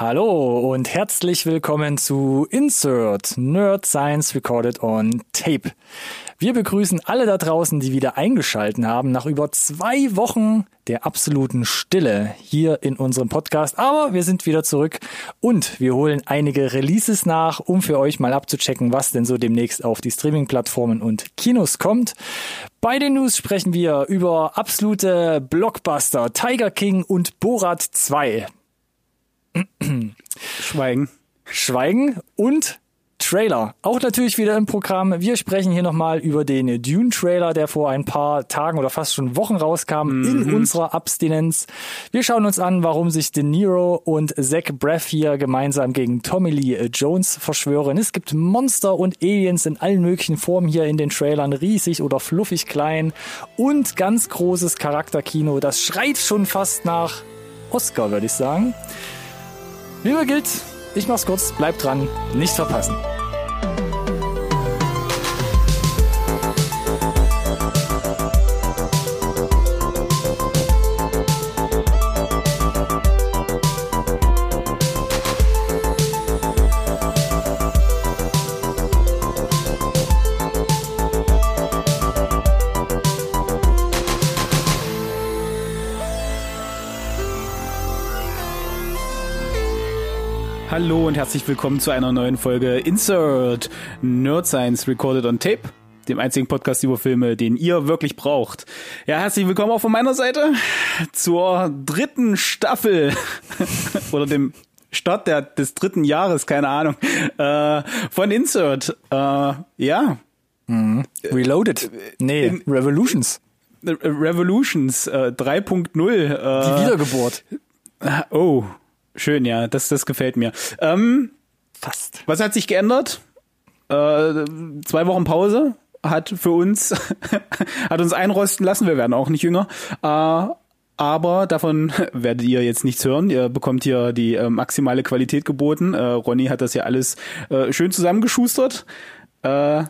Hallo und herzlich willkommen zu Insert Nerd Science Recorded on Tape. Wir begrüßen alle da draußen, die wieder eingeschalten haben, nach über zwei Wochen der absoluten Stille hier in unserem Podcast. Aber wir sind wieder zurück und wir holen einige Releases nach, um für euch mal abzuchecken, was denn so demnächst auf die Streaming-Plattformen und Kinos kommt. Bei den News sprechen wir über absolute Blockbuster Tiger King und Borat 2. Schweigen. Schweigen und Trailer. Auch natürlich wieder im Programm. Wir sprechen hier nochmal über den Dune-Trailer, der vor ein paar Tagen oder fast schon Wochen rauskam mhm. in unserer Abstinenz. Wir schauen uns an, warum sich De Niro und Zach Braff hier gemeinsam gegen Tommy Lee Jones verschwören. Es gibt Monster und Aliens in allen möglichen Formen hier in den Trailern, riesig oder fluffig klein und ganz großes Charakterkino. Das schreit schon fast nach Oscar, würde ich sagen. Wie immer gilt, ich mach's kurz, bleibt dran, nicht verpassen. Hallo und herzlich willkommen zu einer neuen Folge Insert Nerd Science Recorded on Tape, dem einzigen Podcast über Filme, den ihr wirklich braucht. Ja, herzlich willkommen auch von meiner Seite zur dritten Staffel oder dem Start der, des dritten Jahres, keine Ahnung, äh, von Insert. Äh, ja. Mhm. Reloaded. Nee, In, Revolutions. Revolutions äh, 3.0. Äh, Die Wiedergeburt. Oh, Schön, ja, das, das gefällt mir. Ähm, Fast. Was hat sich geändert? Äh, zwei Wochen Pause hat für uns, hat uns einrosten lassen. Wir werden auch nicht jünger. Äh, aber davon werdet ihr jetzt nichts hören. Ihr bekommt hier die äh, maximale Qualität geboten. Äh, Ronny hat das ja alles äh, schön zusammengeschustert. Äh,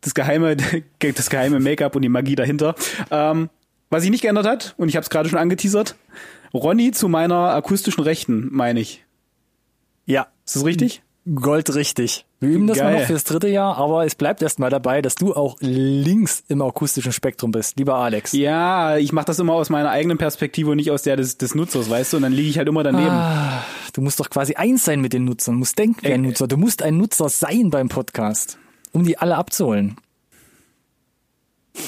das geheime, das geheime Make-up und die Magie dahinter. Ähm, was sich nicht geändert hat, und ich habe es gerade schon angeteasert, Ronny zu meiner akustischen Rechten, meine ich. Ja. Ist das richtig? Gold richtig. Wir üben das Geil. mal noch fürs dritte Jahr, aber es bleibt erstmal dabei, dass du auch links im akustischen Spektrum bist, lieber Alex. Ja, ich mache das immer aus meiner eigenen Perspektive und nicht aus der des, des Nutzers, weißt du, und dann liege ich halt immer daneben. Ah, du musst doch quasi eins sein mit den Nutzern, musst denken wie ein äh, Nutzer. Du musst ein Nutzer sein beim Podcast, um die alle abzuholen.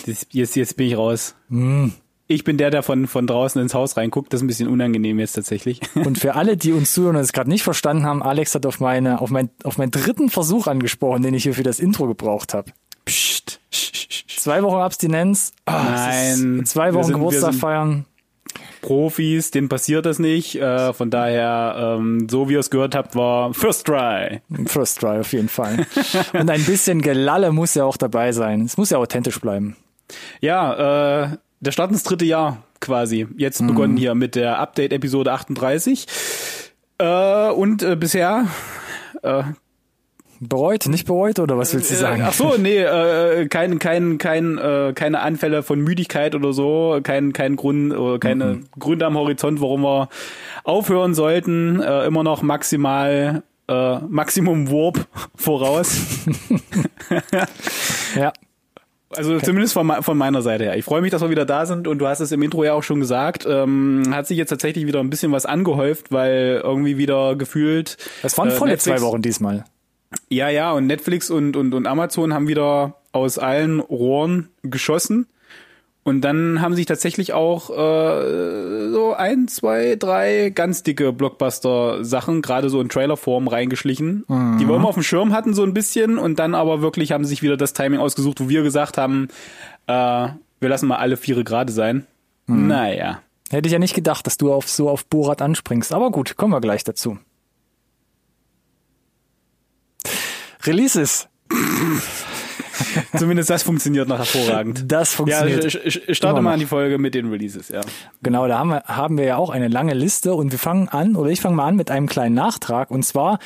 Jetzt, jetzt bin ich raus. Mm ich bin der, der von, von draußen ins Haus reinguckt. Das ist ein bisschen unangenehm jetzt tatsächlich. Und für alle, die uns zuhören und es gerade nicht verstanden haben, Alex hat auf meine, auf mein, auf meinen dritten Versuch angesprochen, den ich hier für das Intro gebraucht habe. Psst. Zwei Wochen Abstinenz. Oh, Nein. Zwei Wochen sind, Geburtstag feiern. Profis, denen passiert das nicht. Äh, von daher, ähm, so wie ihr es gehört habt, war First Try. First Try auf jeden Fall. und ein bisschen Gelalle muss ja auch dabei sein. Es muss ja authentisch bleiben. Ja, äh, der Start ins dritte Jahr quasi. Jetzt mhm. begonnen hier mit der Update-Episode 38. Äh, und äh, bisher äh, Bereut, nicht bereut oder was willst du äh, sagen? Ach so, nee, äh, kein, kein, kein, äh, keine Anfälle von Müdigkeit oder so, kein, kein Grund, oder keine mhm. Gründe am Horizont, warum wir aufhören sollten. Äh, immer noch maximal äh, Maximum Warp voraus. ja. Also zumindest von, von, meiner Seite her. Ich freue mich, dass wir wieder da sind und du hast es im Intro ja auch schon gesagt. Ähm, hat sich jetzt tatsächlich wieder ein bisschen was angehäuft, weil irgendwie wieder gefühlt. Es waren äh, volle Netflix, zwei Wochen diesmal. Ja, ja, und Netflix und, und, und Amazon haben wieder aus allen Rohren geschossen. Und dann haben sich tatsächlich auch äh, so ein, zwei, drei ganz dicke Blockbuster-Sachen, gerade so in Trailerform reingeschlichen, mhm. die wir immer auf dem Schirm hatten so ein bisschen und dann aber wirklich haben sich wieder das Timing ausgesucht, wo wir gesagt haben, äh, wir lassen mal alle Viere gerade sein. Mhm. Naja. Hätte ich ja nicht gedacht, dass du auf so auf Borat anspringst, aber gut, kommen wir gleich dazu. Releases. Zumindest das funktioniert noch hervorragend. Das funktioniert. Ja, starte mal an die Folge mit den Releases, ja. Genau, da haben wir, haben wir ja auch eine lange Liste und wir fangen an, oder ich fange mal an mit einem kleinen Nachtrag. Und zwar,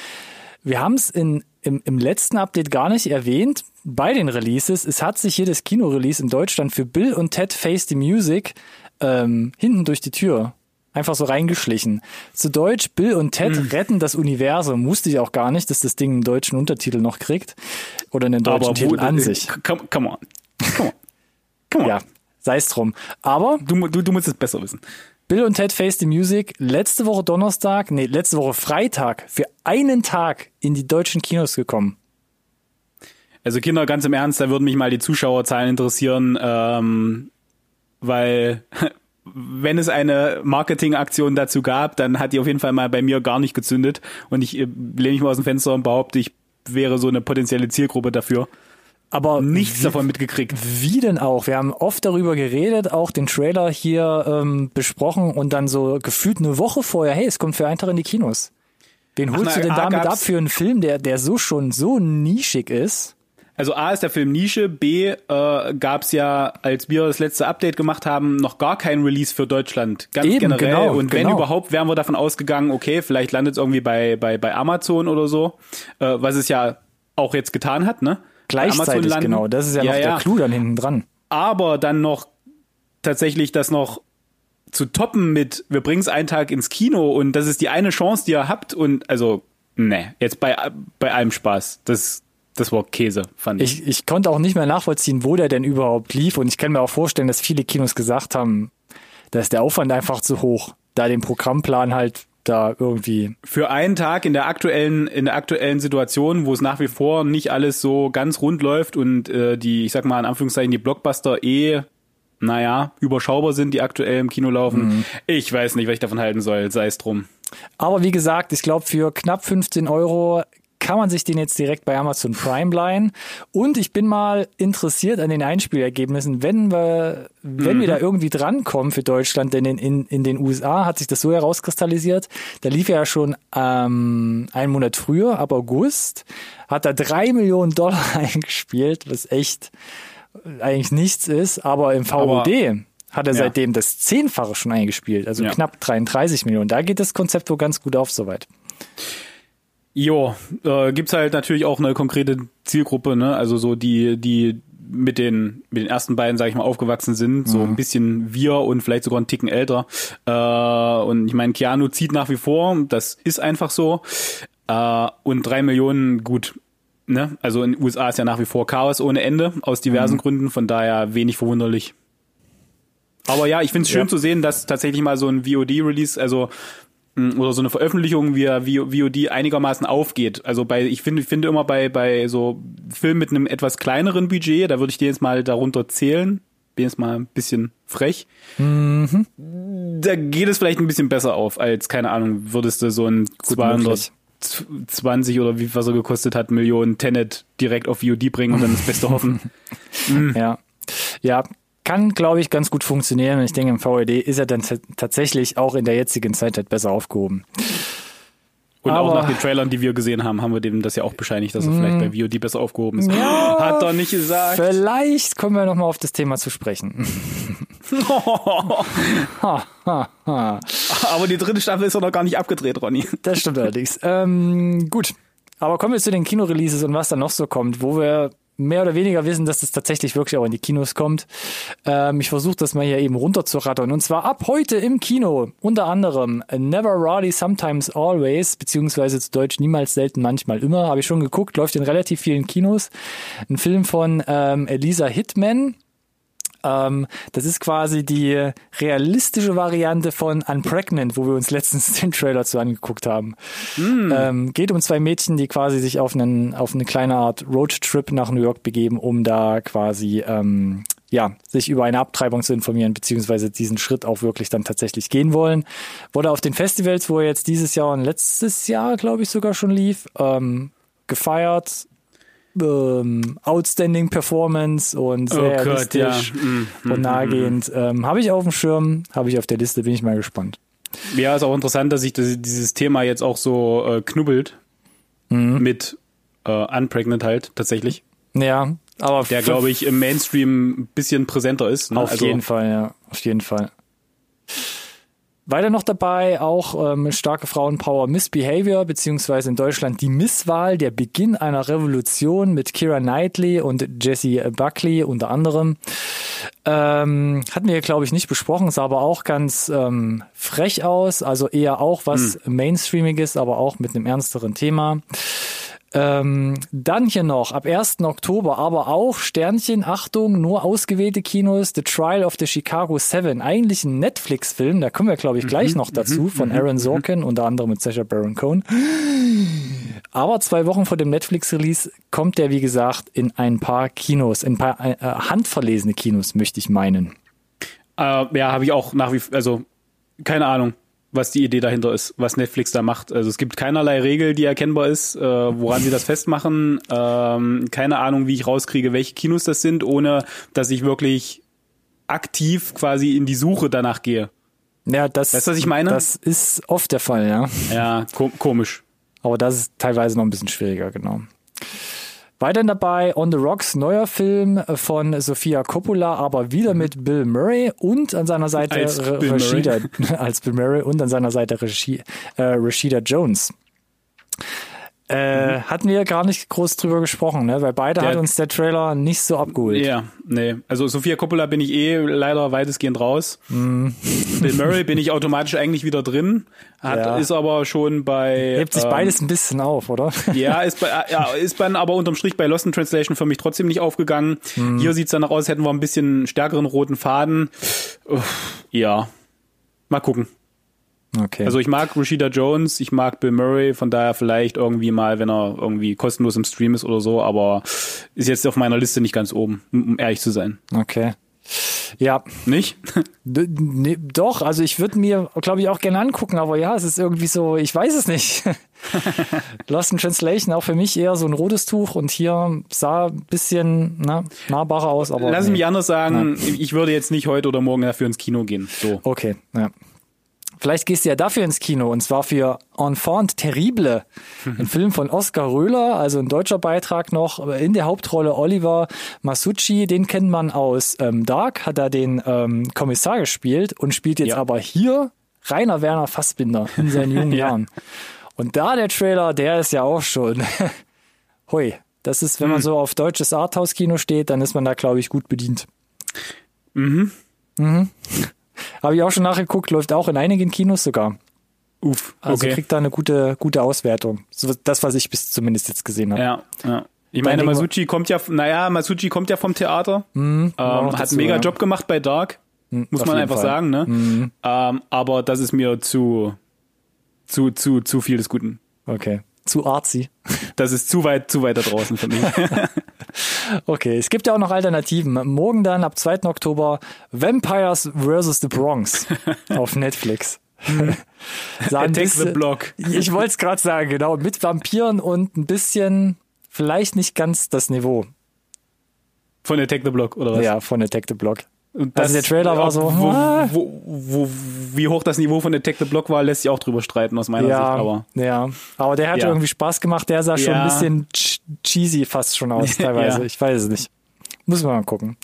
wir haben es in, im, im letzten Update gar nicht erwähnt, bei den Releases, es hat sich hier das Kino-Release in Deutschland für Bill und Ted Face the Music ähm, hinten durch die Tür einfach so reingeschlichen. Zu Deutsch, Bill und Ted Hm. retten das Universum. Wusste ich auch gar nicht, dass das Ding einen deutschen Untertitel noch kriegt. Oder einen deutschen Aber Titel an äh, sich. Come, come on. Come on. Come on. Ja, sei es drum. Aber Du, du, du musst es besser wissen. Bill und Ted Face the Music letzte Woche Donnerstag, nee, letzte Woche Freitag für einen Tag in die deutschen Kinos gekommen. Also Kinder, ganz im Ernst, da würden mich mal die Zuschauerzahlen interessieren, ähm, weil wenn es eine Marketingaktion dazu gab, dann hat die auf jeden Fall mal bei mir gar nicht gezündet und ich äh, lehne mich mal aus dem Fenster und behaupte, ich wäre so eine potenzielle Zielgruppe dafür. Aber Nichts wie, davon mitgekriegt. Wie denn auch? Wir haben oft darüber geredet, auch den Trailer hier ähm, besprochen und dann so gefühlt eine Woche vorher, hey, es kommt für einen Tag in die Kinos. Wen holst na, du denn damit ab für einen Film, der, der so schon so nischig ist? Also A ist der Film Nische, B äh, gab es ja, als wir das letzte Update gemacht haben, noch gar kein Release für Deutschland, ganz Eben, generell. genau, und wenn genau. überhaupt, wären wir davon ausgegangen, okay, vielleicht landet es irgendwie bei, bei, bei Amazon oder so, äh, was es ja auch jetzt getan hat, ne? Gleichzeitig, genau. Das ist ja, Ja, noch ja. der Clou dann hinten dran. Aber dann noch tatsächlich das noch zu toppen mit, wir bringen es einen Tag ins Kino und das ist die eine Chance, die ihr habt und also, ne, jetzt bei, bei allem Spaß. Das, das war Käse, fand ich. Ich, ich konnte auch nicht mehr nachvollziehen, wo der denn überhaupt lief. Und ich kann mir auch vorstellen, dass viele Kinos gesagt haben, da ist der Aufwand einfach zu hoch, da den Programmplan halt da irgendwie. für einen Tag in der aktuellen in der aktuellen Situation, wo es nach wie vor nicht alles so ganz rund läuft und äh, die, ich sag mal in Anführungszeichen die Blockbuster eh naja, überschaubar sind, die aktuell im Kino laufen. Ich weiß nicht, was ich davon halten soll, sei es drum. Aber wie gesagt, ich glaube, für knapp 15 Euro kann man sich den jetzt direkt bei Amazon Prime leihen. Und ich bin mal interessiert an den Einspielergebnissen, wenn wir, wenn wir da irgendwie drankommen für Deutschland, denn in, in, in den USA hat sich das so herauskristallisiert. Da lief er ja schon ähm, einen Monat früher, ab August, hat er drei Millionen Dollar eingespielt, was echt eigentlich nichts ist, aber im VOD hat er Ja. seitdem das Zehnfache schon eingespielt, also Ja. knapp 33 Millionen. Da geht das Konzept wohl ganz gut auf soweit. Jo, äh, gibt's halt natürlich auch eine konkrete Zielgruppe, ne? Also so die, die mit den mit den ersten beiden, sage ich mal, aufgewachsen sind, so ein bisschen wir und vielleicht sogar einen Ticken älter. Äh, und ich meine, Keanu zieht nach wie vor, das ist einfach so. Äh, und drei Millionen, gut, ne? Also in den USA ist ja nach wie vor Chaos ohne Ende aus diversen Gründen, von daher wenig verwunderlich. Aber ja, ich finde es schön Ja. zu sehen, dass tatsächlich mal so ein VOD-Release, also oder so eine Veröffentlichung wie V- VOD einigermaßen aufgeht. Also bei, ich finde, ich finde immer bei, bei so Filmen mit einem etwas kleineren Budget, da würde ich den jetzt mal darunter zählen. Bin jetzt mal ein bisschen frech. Da geht es vielleicht ein bisschen besser auf, als, keine Ahnung, würdest du so ein Gut möglich. 220 oder wie was er gekostet hat, Millionen Tenet direkt auf VOD bringen und dann das Beste hoffen. Ja. Ja, kann, glaube ich, ganz gut funktionieren. Und ich denke, im VED ist er dann tatsächlich auch in der jetzigen Zeit halt besser aufgehoben. Und auch Aber- nach den Trailern, die wir gesehen haben, haben wir dem das ja auch bescheinigt, dass er vielleicht bei VOD besser aufgehoben ist. Hat er nicht gesagt. Vielleicht kommen wir nochmal auf das Thema zu sprechen. Aber die dritte Staffel ist doch noch gar nicht abgedreht, Ronny. Das stimmt allerdings. Ähm, gut. Aber kommen wir zu den Kinoreleases und was da noch so kommt, wo wir mehr oder weniger wissen, dass das tatsächlich wirklich auch in die Kinos kommt. Ähm, ich versuche das mal hier eben runterzurattern. Und zwar ab heute im Kino. Unter anderem Never Rarely, Sometimes Always, beziehungsweise zu Deutsch niemals, selten, manchmal immer. Habe ich schon geguckt, läuft in relativ vielen Kinos. Ein Film von ähm, Elisa Hitman. Ähm, das ist quasi die realistische Variante von Unpregnant, wo wir uns letztens den Trailer zu angeguckt haben. Ähm, geht um zwei Mädchen, die quasi sich auf, einen, auf eine kleine Art Roadtrip nach New York begeben, um da quasi ähm, ja, sich über eine Abtreibung zu informieren, beziehungsweise diesen Schritt auch wirklich dann tatsächlich gehen wollen. Wurde auf den Festivals, wo er jetzt dieses Jahr und letztes Jahr, glaube ich, sogar schon lief, ähm, gefeiert. Ähm, outstanding Performance und sehr Oh Gott, ja. realistisch Mm, und nahegehend. Ähm, habe ich auf dem Schirm, habe ich auf der Liste, bin ich mal gespannt. Ja, ist auch interessant, dass sich das, dieses Thema jetzt auch so äh, knubbelt mit äh, Unpregnant halt tatsächlich. Ja, aber Der, glaube ich, im Mainstream ein bisschen präsenter ist. Ne? auf also, jeden Fall, ja, auf jeden Fall. Weiter noch dabei auch ähm, starke Frauenpower Misbehavior, beziehungsweise in Deutschland die Misswahl, der Beginn einer Revolution mit Kira Knightley und Jesse Buckley unter anderem. Ähm, hatten wir, glaube ich, nicht besprochen, sah aber auch ganz ähm, frech aus, also eher auch was hm. Mainstreamiges, aber auch mit einem ernsteren Thema. Ähm, dann hier noch ab 1. Oktober, aber auch Sternchen, Achtung, nur ausgewählte Kinos, The Trial of the Chicago Seven, eigentlich ein Netflix-Film, da kommen wir, glaube ich, gleich mhm, noch dazu, mhm, von mhm, Aaron Sorkin, unter anderem mit Sacha Baron Cohen. Aber zwei Wochen vor dem Netflix-Release kommt der, wie gesagt, in ein paar Kinos, in ein paar äh, handverlesene Kinos, möchte ich meinen. Äh, ja, habe ich auch nach wie also keine Ahnung was die Idee dahinter ist, was Netflix da macht. Also es gibt keinerlei Regel, die erkennbar ist, äh, woran sie das festmachen. Ähm, keine Ahnung, wie ich rauskriege, welche Kinos das sind, ohne dass ich wirklich aktiv quasi in die Suche danach gehe. Ja, das, weißt du, was ich meine? Das ist oft der Fall, ja. Ja, ko komisch. Aber das ist teilweise noch ein bisschen schwieriger, genau. Weiterhin dabei On the Rocks, neuer Film von Sofia Coppola, aber wieder mit Bill Murray und an seiner Seite als Bill Rashida, als Bill Murray und an seiner Seite Rashida, äh, Rashida Jones. Äh, mhm. Hatten wir gar nicht groß drüber gesprochen, ne? weil beide der, hat uns der Trailer nicht so abgeholt. Ja, nee. Also Sophia Coppola bin ich eh leider weitestgehend raus. Mhm. Bill Murray bin ich automatisch eigentlich wieder drin. Hat, ja. Ist aber schon bei. Hebt sich ähm, beides ein bisschen auf, oder? Ja, ist bei, ja, ist dann aber unterm Strich bei Lost in Translation für mich trotzdem nicht aufgegangen. Mhm. Hier sieht's dann aus, hätten wir ein bisschen stärkeren roten Faden. Uff, ja. Mal gucken. Okay. Also ich mag Rashida Jones, ich mag Bill Murray, von daher vielleicht irgendwie mal, wenn er irgendwie kostenlos im Stream ist oder so, aber ist jetzt auf meiner Liste nicht ganz oben, um ehrlich zu sein. Okay. Ja. Nicht? nee, doch, also ich würde mir, glaube ich, auch gerne angucken, aber ja, es ist irgendwie so, ich weiß es nicht. Lost in Translation auch für mich eher so ein rotes Tuch und hier sah ein bisschen na, nahbarer aus. Aber Lass nee. mich anders sagen, ja. ich würde jetzt nicht heute oder morgen dafür ins Kino gehen. So. Okay, ja. Vielleicht gehst du ja dafür ins Kino und zwar für Enfant Terrible, ein Film von Oskar Röhler, also ein deutscher Beitrag noch. In der Hauptrolle Oliver Masucci, den kennt man aus ähm, Dark, hat er den ähm, Kommissar gespielt und spielt jetzt ja. aber hier Rainer Werner Fassbinder in seinen jungen ja. Jahren. Und da der Trailer, der ist ja auch schon. Hui, das ist, wenn man hm. so auf deutsches Arthouse-Kino steht, dann ist man da, glaube ich, gut bedient. Mhm. Mhm. Habe ich auch schon nachgeguckt, läuft auch in einigen Kinos sogar. Uff, also kriegt da eine gute, gute Auswertung. So, das, was ich bis zumindest jetzt gesehen habe. Ja, ja. Ich meine, Masucci kommt ja, naja, Masucci kommt ja vom Theater, mhm, ähm, hat einen mega ja. Job gemacht bei Dark, mhm, muss man einfach Fall. sagen, ne? Mhm. Ähm, aber das ist mir zu, zu, zu, zu viel des Guten. Okay. Zu artsy. Das ist zu weit, zu weit da draußen für mich. okay, es gibt ja auch noch Alternativen. Morgen dann ab 2. Oktober Vampires vs. The Bronx auf Netflix. Attack the Block. Ich wollte es gerade sagen, genau. Mit Vampiren und ein bisschen, vielleicht nicht ganz das Niveau. Von Attack the Block, oder was? Ja, von Attack the Block. Und also der Trailer war so. Wo, wo, wo, wie hoch das Niveau von Attack the Block war, lässt sich auch drüber streiten aus meiner ja, Sicht. Aber ja, aber der hat ja. irgendwie Spaß gemacht. Der sah schon ja. ein bisschen cheesy fast schon aus teilweise. Ich weiß es nicht. Muss man mal gucken.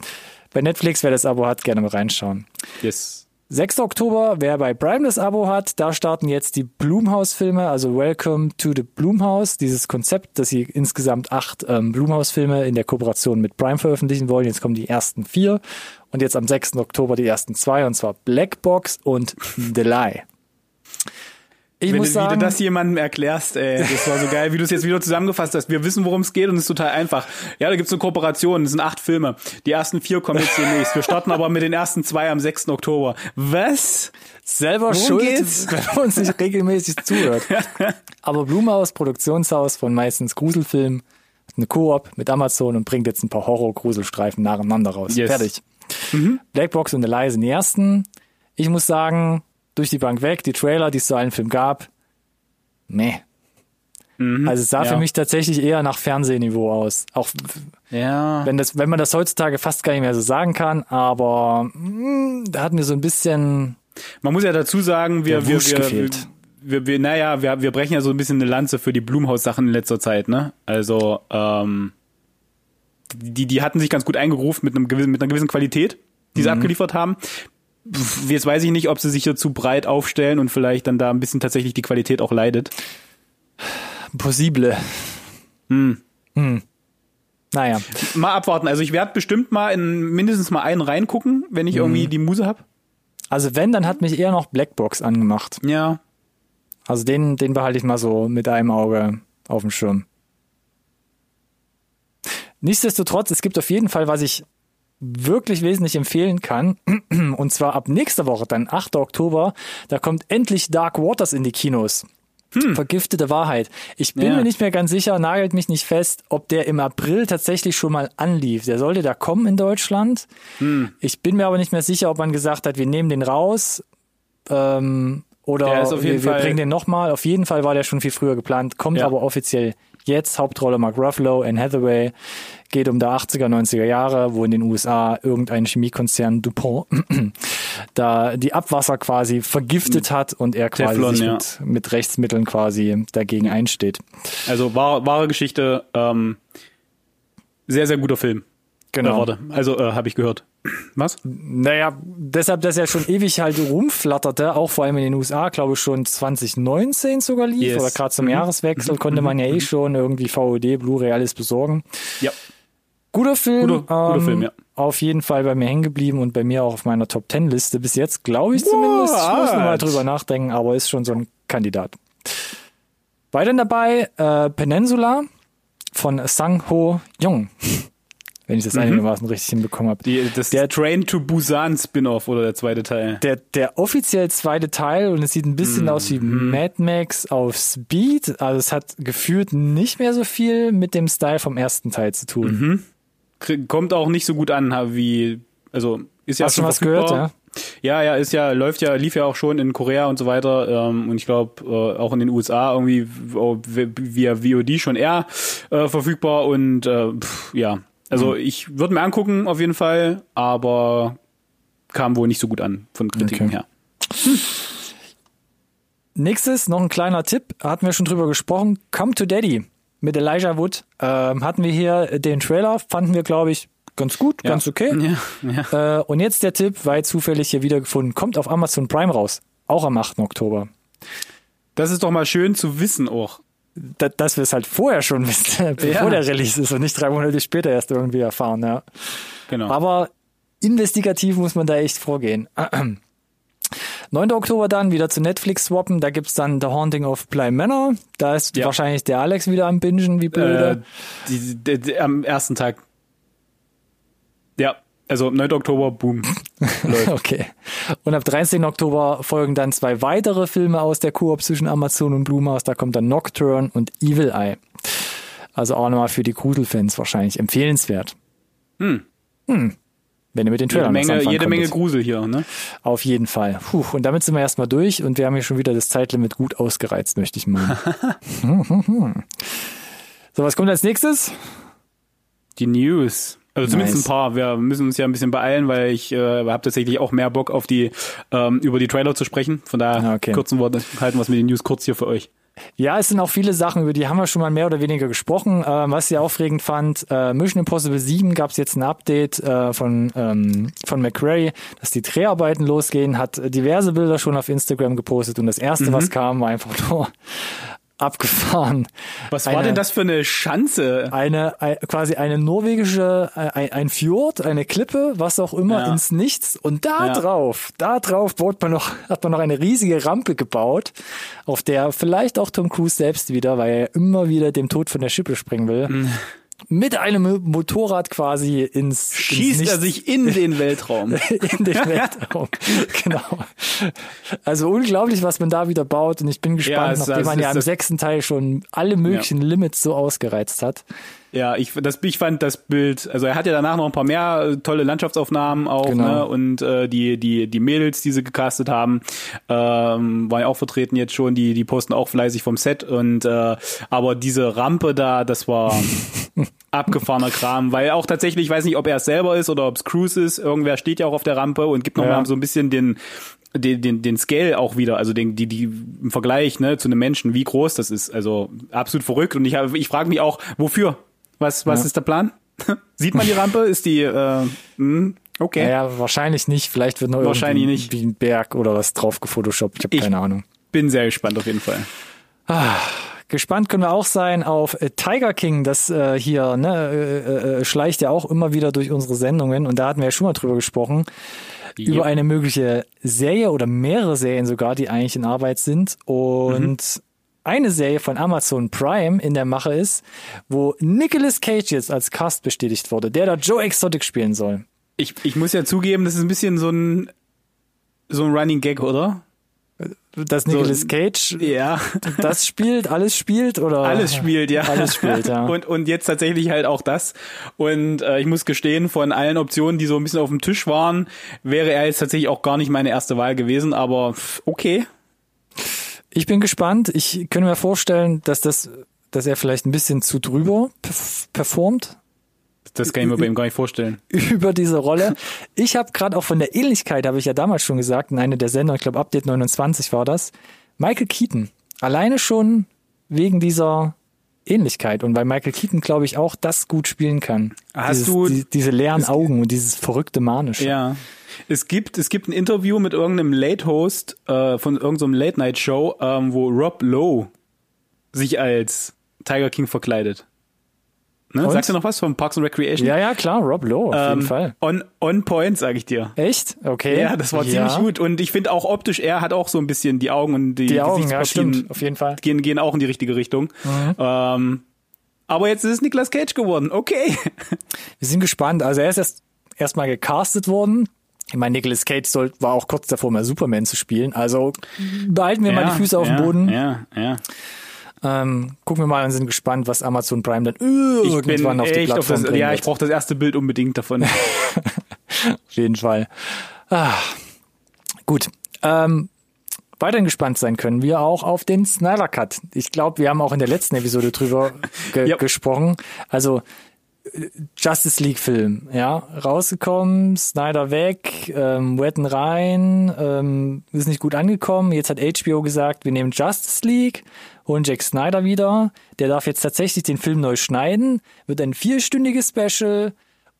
Bei Netflix, wer das Abo hat, gerne mal reinschauen. Yes. 6. Oktober, wer bei Prime das Abo hat, da starten jetzt die Blumhouse-Filme, also Welcome to the Blumhouse, dieses Konzept, dass sie insgesamt acht ähm, Blumhouse-Filme in der Kooperation mit Prime veröffentlichen wollen. Jetzt kommen die ersten vier und jetzt am 6. Oktober die ersten zwei, und zwar Black Box und The Lie. Ich Wenn muss sagen, wie du das jemandem erklärst, ey, das war so geil, wie du es jetzt wieder zusammengefasst hast. Wir wissen, worum es geht und es ist total einfach. Ja, da gibt's eine Kooperation, es sind acht Filme. Die ersten vier kommen jetzt demnächst. Wir starten aber mit den ersten zwei am 6. Oktober. Was? Selber Worum schuld, geht's? wenn man uns nicht regelmäßig zuhört. Aber Blumhaus, Produktionshaus von meistens Gruselfilmen, eine Koop mit Amazon und bringt jetzt ein paar Horror-Gruselstreifen nacheinander raus. Yes. Fertig. Mhm. Blackbox und The Lie sind die ersten. Ich muss sagen, durch die Bank weg, die Trailer, die es zu allen Film gab, meh. Mhm, also es sah ja. für mich tatsächlich eher nach Fernsehniveau aus. Auch ja. wenn das, wenn man das heutzutage fast gar nicht mehr so sagen kann, aber mh, hm, da hat mir so ein bisschen. Man muss ja dazu sagen, wir, wir, wir, wir, wir, naja, wir, wir brechen ja so ein bisschen eine Lanze für die Blumhaus-Sachen in letzter Zeit, ne? Also, ähm, die, die hatten sich ganz gut eingerufen mit einem gewissen, mit einer gewissen Qualität, die sie mhm. abgeliefert haben jetzt weiß ich nicht, ob sie sich hier zu breit aufstellen und vielleicht dann da ein bisschen tatsächlich die Qualität auch leidet. Possible. Hm. Hm. Naja. Mal abwarten. Also ich werde bestimmt mal in mindestens mal einen reingucken, wenn ich irgendwie die Muse hab. Also wenn, dann hat mich eher noch Blackbox angemacht. Ja. Also den, den behalte ich mal so mit einem Auge auf dem Schirm. Nichtsdestotrotz, es gibt auf jeden Fall, was ich wirklich wesentlich empfehlen kann. Und zwar ab nächster Woche, dann 8. Oktober, da kommt endlich Dark Waters in die Kinos. Vergiftete Wahrheit. Ich bin Ja. mir nicht mehr ganz sicher, nagelt mich nicht fest, ob der im April tatsächlich schon mal anlief. Der sollte da kommen in Deutschland. Ich bin mir aber nicht mehr sicher, ob man gesagt hat, wir nehmen den raus ähm, oder wir, wir bringen den nochmal. Auf jeden Fall war der schon viel früher geplant, kommt Ja. aber offiziell jetzt. Hauptrolle Mark Ruffalo, Anne Hathaway. Geht um die 80er, 90er Jahre, wo in den USA irgendein Chemiekonzern DuPont da die Abwasser quasi vergiftet hat und er quasi Teflon, ja. mit, mit Rechtsmitteln quasi dagegen einsteht. Also wahre, wahre Geschichte, ähm, sehr, sehr guter Film. Genau. Warte, also äh, habe ich gehört. Was? Naja, deshalb, dass er schon ewig halt rumflatterte, auch vor allem in den USA, glaube ich schon 2019 sogar lief Yes. oder gerade zum Mhm. Jahreswechsel, konnte man ja eh schon irgendwie VOD, Blu-ray alles besorgen. Ja. Guter Film. Guter- guter ähm, Film, ja. Auf jeden Fall bei mir hängen geblieben und bei mir auch auf meiner Top 10 Liste bis jetzt, glaube ich zumindest. Ich muss noch mal What? drüber nachdenken, aber ist schon so ein Kandidat. Weiter dabei äh, Peninsula von Sang Ho Jong. Wenn ich das einigermaßen richtig hinbekommen habe. Mhm. Die, das Der- Train to Busan Spin-off oder der zweite Teil. Der, der offiziell zweite Teil und es sieht ein bisschen Mhm. aus wie Mad Max auf Speed. Also es hat gefühlt nicht mehr so viel mit dem Style vom ersten Teil zu tun. Mhm. Kommt auch nicht so gut an, wie, also ist ja Hast du schon was gehört, verfügbar. Ja, ja, ist ja, läuft ja, lief ja auch schon in Korea und so weiter ähm, und ich glaube äh, auch in den USA irgendwie v- via VOD schon eher äh, verfügbar und äh, pff, ja, also Hm. ich würde mir angucken auf jeden Fall, aber kam wohl nicht so gut an von Kritiken Okay. her. Nächstes, noch ein kleiner Tipp, hatten wir schon drüber gesprochen. Come to Daddy mit Elijah Wood. Ähm, hatten wir hier den Trailer, fanden wir, glaube ich, ganz gut, Ja. ganz okay. Ja, ja. Äh, und jetzt der Tipp, weil zufällig hier wiedergefunden, kommt auf Amazon Prime raus. Auch am 8. Oktober. Das ist doch mal schön zu wissen auch. Da, dass wir es halt vorher schon wissen, bevor der Release ist und nicht drei Monate später erst irgendwie erfahren, ja. Genau. Aber investigativ muss man da echt vorgehen. 9. Oktober dann wieder zu Netflix swappen. Da gibt's dann The Haunting of Bly Manor. Da ist Ja. wahrscheinlich der Alex wieder am Bingen, wie äh, blöde. die, die, die, am ersten Tag. Ja, also 9. Oktober, boom. Okay. Und ab 13. Oktober folgen dann zwei weitere Filme aus der Koop zwischen Amazon und Blumhouse. Da kommt dann Nocturne und Evil Eye. Also auch nochmal für die Gruselfans wahrscheinlich empfehlenswert. Hm. Wenn ihr mit den Jede Trailern was Menge, jede Menge. Grusel hier, ne? Auf jeden Fall. Puh, und damit sind wir erstmal durch und wir haben hier schon wieder das Zeitlimit gut ausgereizt, möchte ich meinen. so, was kommt als nächstes? Die News. Also zumindest Nice. ein paar. Wir müssen uns ja ein bisschen beeilen, weil ich äh, habe tatsächlich auch mehr Bock auf die ähm, über die Trailer zu sprechen. Von daher Ah, okay. kurzen Worten halten wir es mit den News kurz hier für euch. Ja, es sind auch viele Sachen, über die haben wir schon mal mehr oder weniger gesprochen. Ähm, was ich aufregend fand, äh, Mission Impossible 7 gab es jetzt ein Update äh, von, ähm, von McRae, dass die Dreharbeiten losgehen, hat diverse Bilder schon auf Instagram gepostet und das erste, Mhm. was kam, war einfach nur abgefahren. Was Eine- war denn das für eine Schanze? eine, ein, quasi eine norwegische, ein, ein Fjord, eine Klippe, was auch immer, Ja. ins Nichts. Und da Ja. drauf, da drauf baut man noch, hat man noch eine riesige Rampe gebaut, auf der vielleicht auch Tom Cruise selbst wieder, weil er immer wieder dem Tod von der Schippe springen will, Mhm. Mit einem Motorrad quasi ins, ins Schießt Nichts er sich in den Weltraum? in den Weltraum. genau. Also unglaublich, was man da wieder baut. Und ich bin gespannt, es- nachdem es man ja im sechsten Teil schon alle möglichen Limits so ausgereizt hat. Ja, ich, das, ich fand das Bild, also er hat ja danach noch ein paar mehr äh, tolle Landschaftsaufnahmen auch, Genau. ne? Und äh, die, die, die Mädels, die sie gecastet haben, ähm, waren ja auch vertreten jetzt schon, die, die posten auch fleißig vom Set und äh, aber diese Rampe da, das war abgefahrener Kram, weil auch tatsächlich, ich weiß nicht, ob er es selber ist oder ob es Cruise ist, irgendwer steht ja auch auf der Rampe und gibt nochmal Ja. so ein bisschen den den, den, den Scale auch wieder, also den, die, die im Vergleich ne, zu einem Menschen, wie groß das ist. Also absolut verrückt. Und ich, hab- ich frage mich auch, wofür? Was, was Ja. ist der Plan? Sieht man die Rampe? Ist die, äh, hm? Okay. Naja, wahrscheinlich nicht. Vielleicht wird noch Wahrscheinlich irgendwie nicht. wie ein Berg oder was drauf gefotoshoppt. Ich habe keine Ahnung. Bin sehr gespannt auf jeden Fall. Gespannt können wir auch sein auf äh, Tiger King, das äh, hier ne, äh, äh, schleicht ja auch immer wieder durch unsere Sendungen und da hatten wir ja schon mal drüber gesprochen, über eine mögliche Serie oder mehrere Serien sogar, die eigentlich in Arbeit sind und eine Serie von Amazon Prime in der Mache ist, wo Nicolas Cage jetzt als Cast bestätigt wurde, der da Joe Exotic spielen soll. Ich, ich muss ja zugeben, das ist ein bisschen so ein so ein Running Gag, oder? Dass Nicolas Cage Ja. das spielt, alles spielt oder Alles spielt, ja. Alles spielt, ja. Und, und jetzt tatsächlich halt auch das. Und äh, ich muss gestehen, von allen Optionen, die so ein bisschen auf dem Tisch waren, wäre er jetzt tatsächlich auch gar nicht meine erste Wahl gewesen, aber okay. Ich bin gespannt. Ich könnte mir vorstellen, dass das, dass er vielleicht ein bisschen zu drüber perf- performt Das kann ich mir bei ihm gar nicht vorstellen. über diese Rolle. Ich habe gerade auch von der Ähnlichkeit, habe ich ja damals schon gesagt, in einer der Sendungen, ich glaube Update 29 war das, Michael Keaton. Alleine schon wegen dieser Ähnlichkeit und weil Michael Keaton, glaube ich, auch das gut spielen kann. Hast Dieses, du- die, diese leeren Augen und dieses verrückte Manische. Ja. Es gibt, es gibt ein Interview mit irgendeinem Late-Host äh, von irgendeinem Late-Night-Show, ähm, wo Rob Lowe sich als Tiger King verkleidet. Ne? Sagst du noch was vom Parks and Recreation? ja, ja, klar, Rob Lowe, auf jeden Ähm, Fall. On, on point, sag ich dir. Echt? Okay. Ja, das war Ja. ziemlich gut. Und ich finde auch optisch, er hat auch so ein bisschen die Augen und die, Die Augen, ja, stimmt, auf jeden Fall. Gehen, gehen auch in die richtige Richtung. Ähm, aber jetzt ist es Nicolas Cage geworden. Okay. Wir sind gespannt. Also er ist erst erstmal gecastet worden. Ich meine, Nicolas Cage soll, war auch kurz davor, mal Superman zu spielen. Also behalten wir mal die Füße auf ja, dem Boden. Ja, ja. Ähm, gucken wir mal und sind gespannt, was Amazon Prime dann Ich irgendwann auf die echt auf Plattform das, bringen ja, ich brauche das erste Bild unbedingt davon. Auf jeden Fall. Ah, gut. Ähm, weiterhin gespannt sein können wir auch auf den Snyder Cut. Ich glaube, wir haben auch in der letzten Episode drüber ge Ja. gesprochen. Also Justice League Film, ja, rausgekommen, Snyder weg, ähm, Whedon rein, ähm, ist nicht gut angekommen. Jetzt hat HBO gesagt, wir nehmen Justice League, holen Jack Snyder wieder. Der darf jetzt tatsächlich den Film neu schneiden, wird ein vierstündiges Special.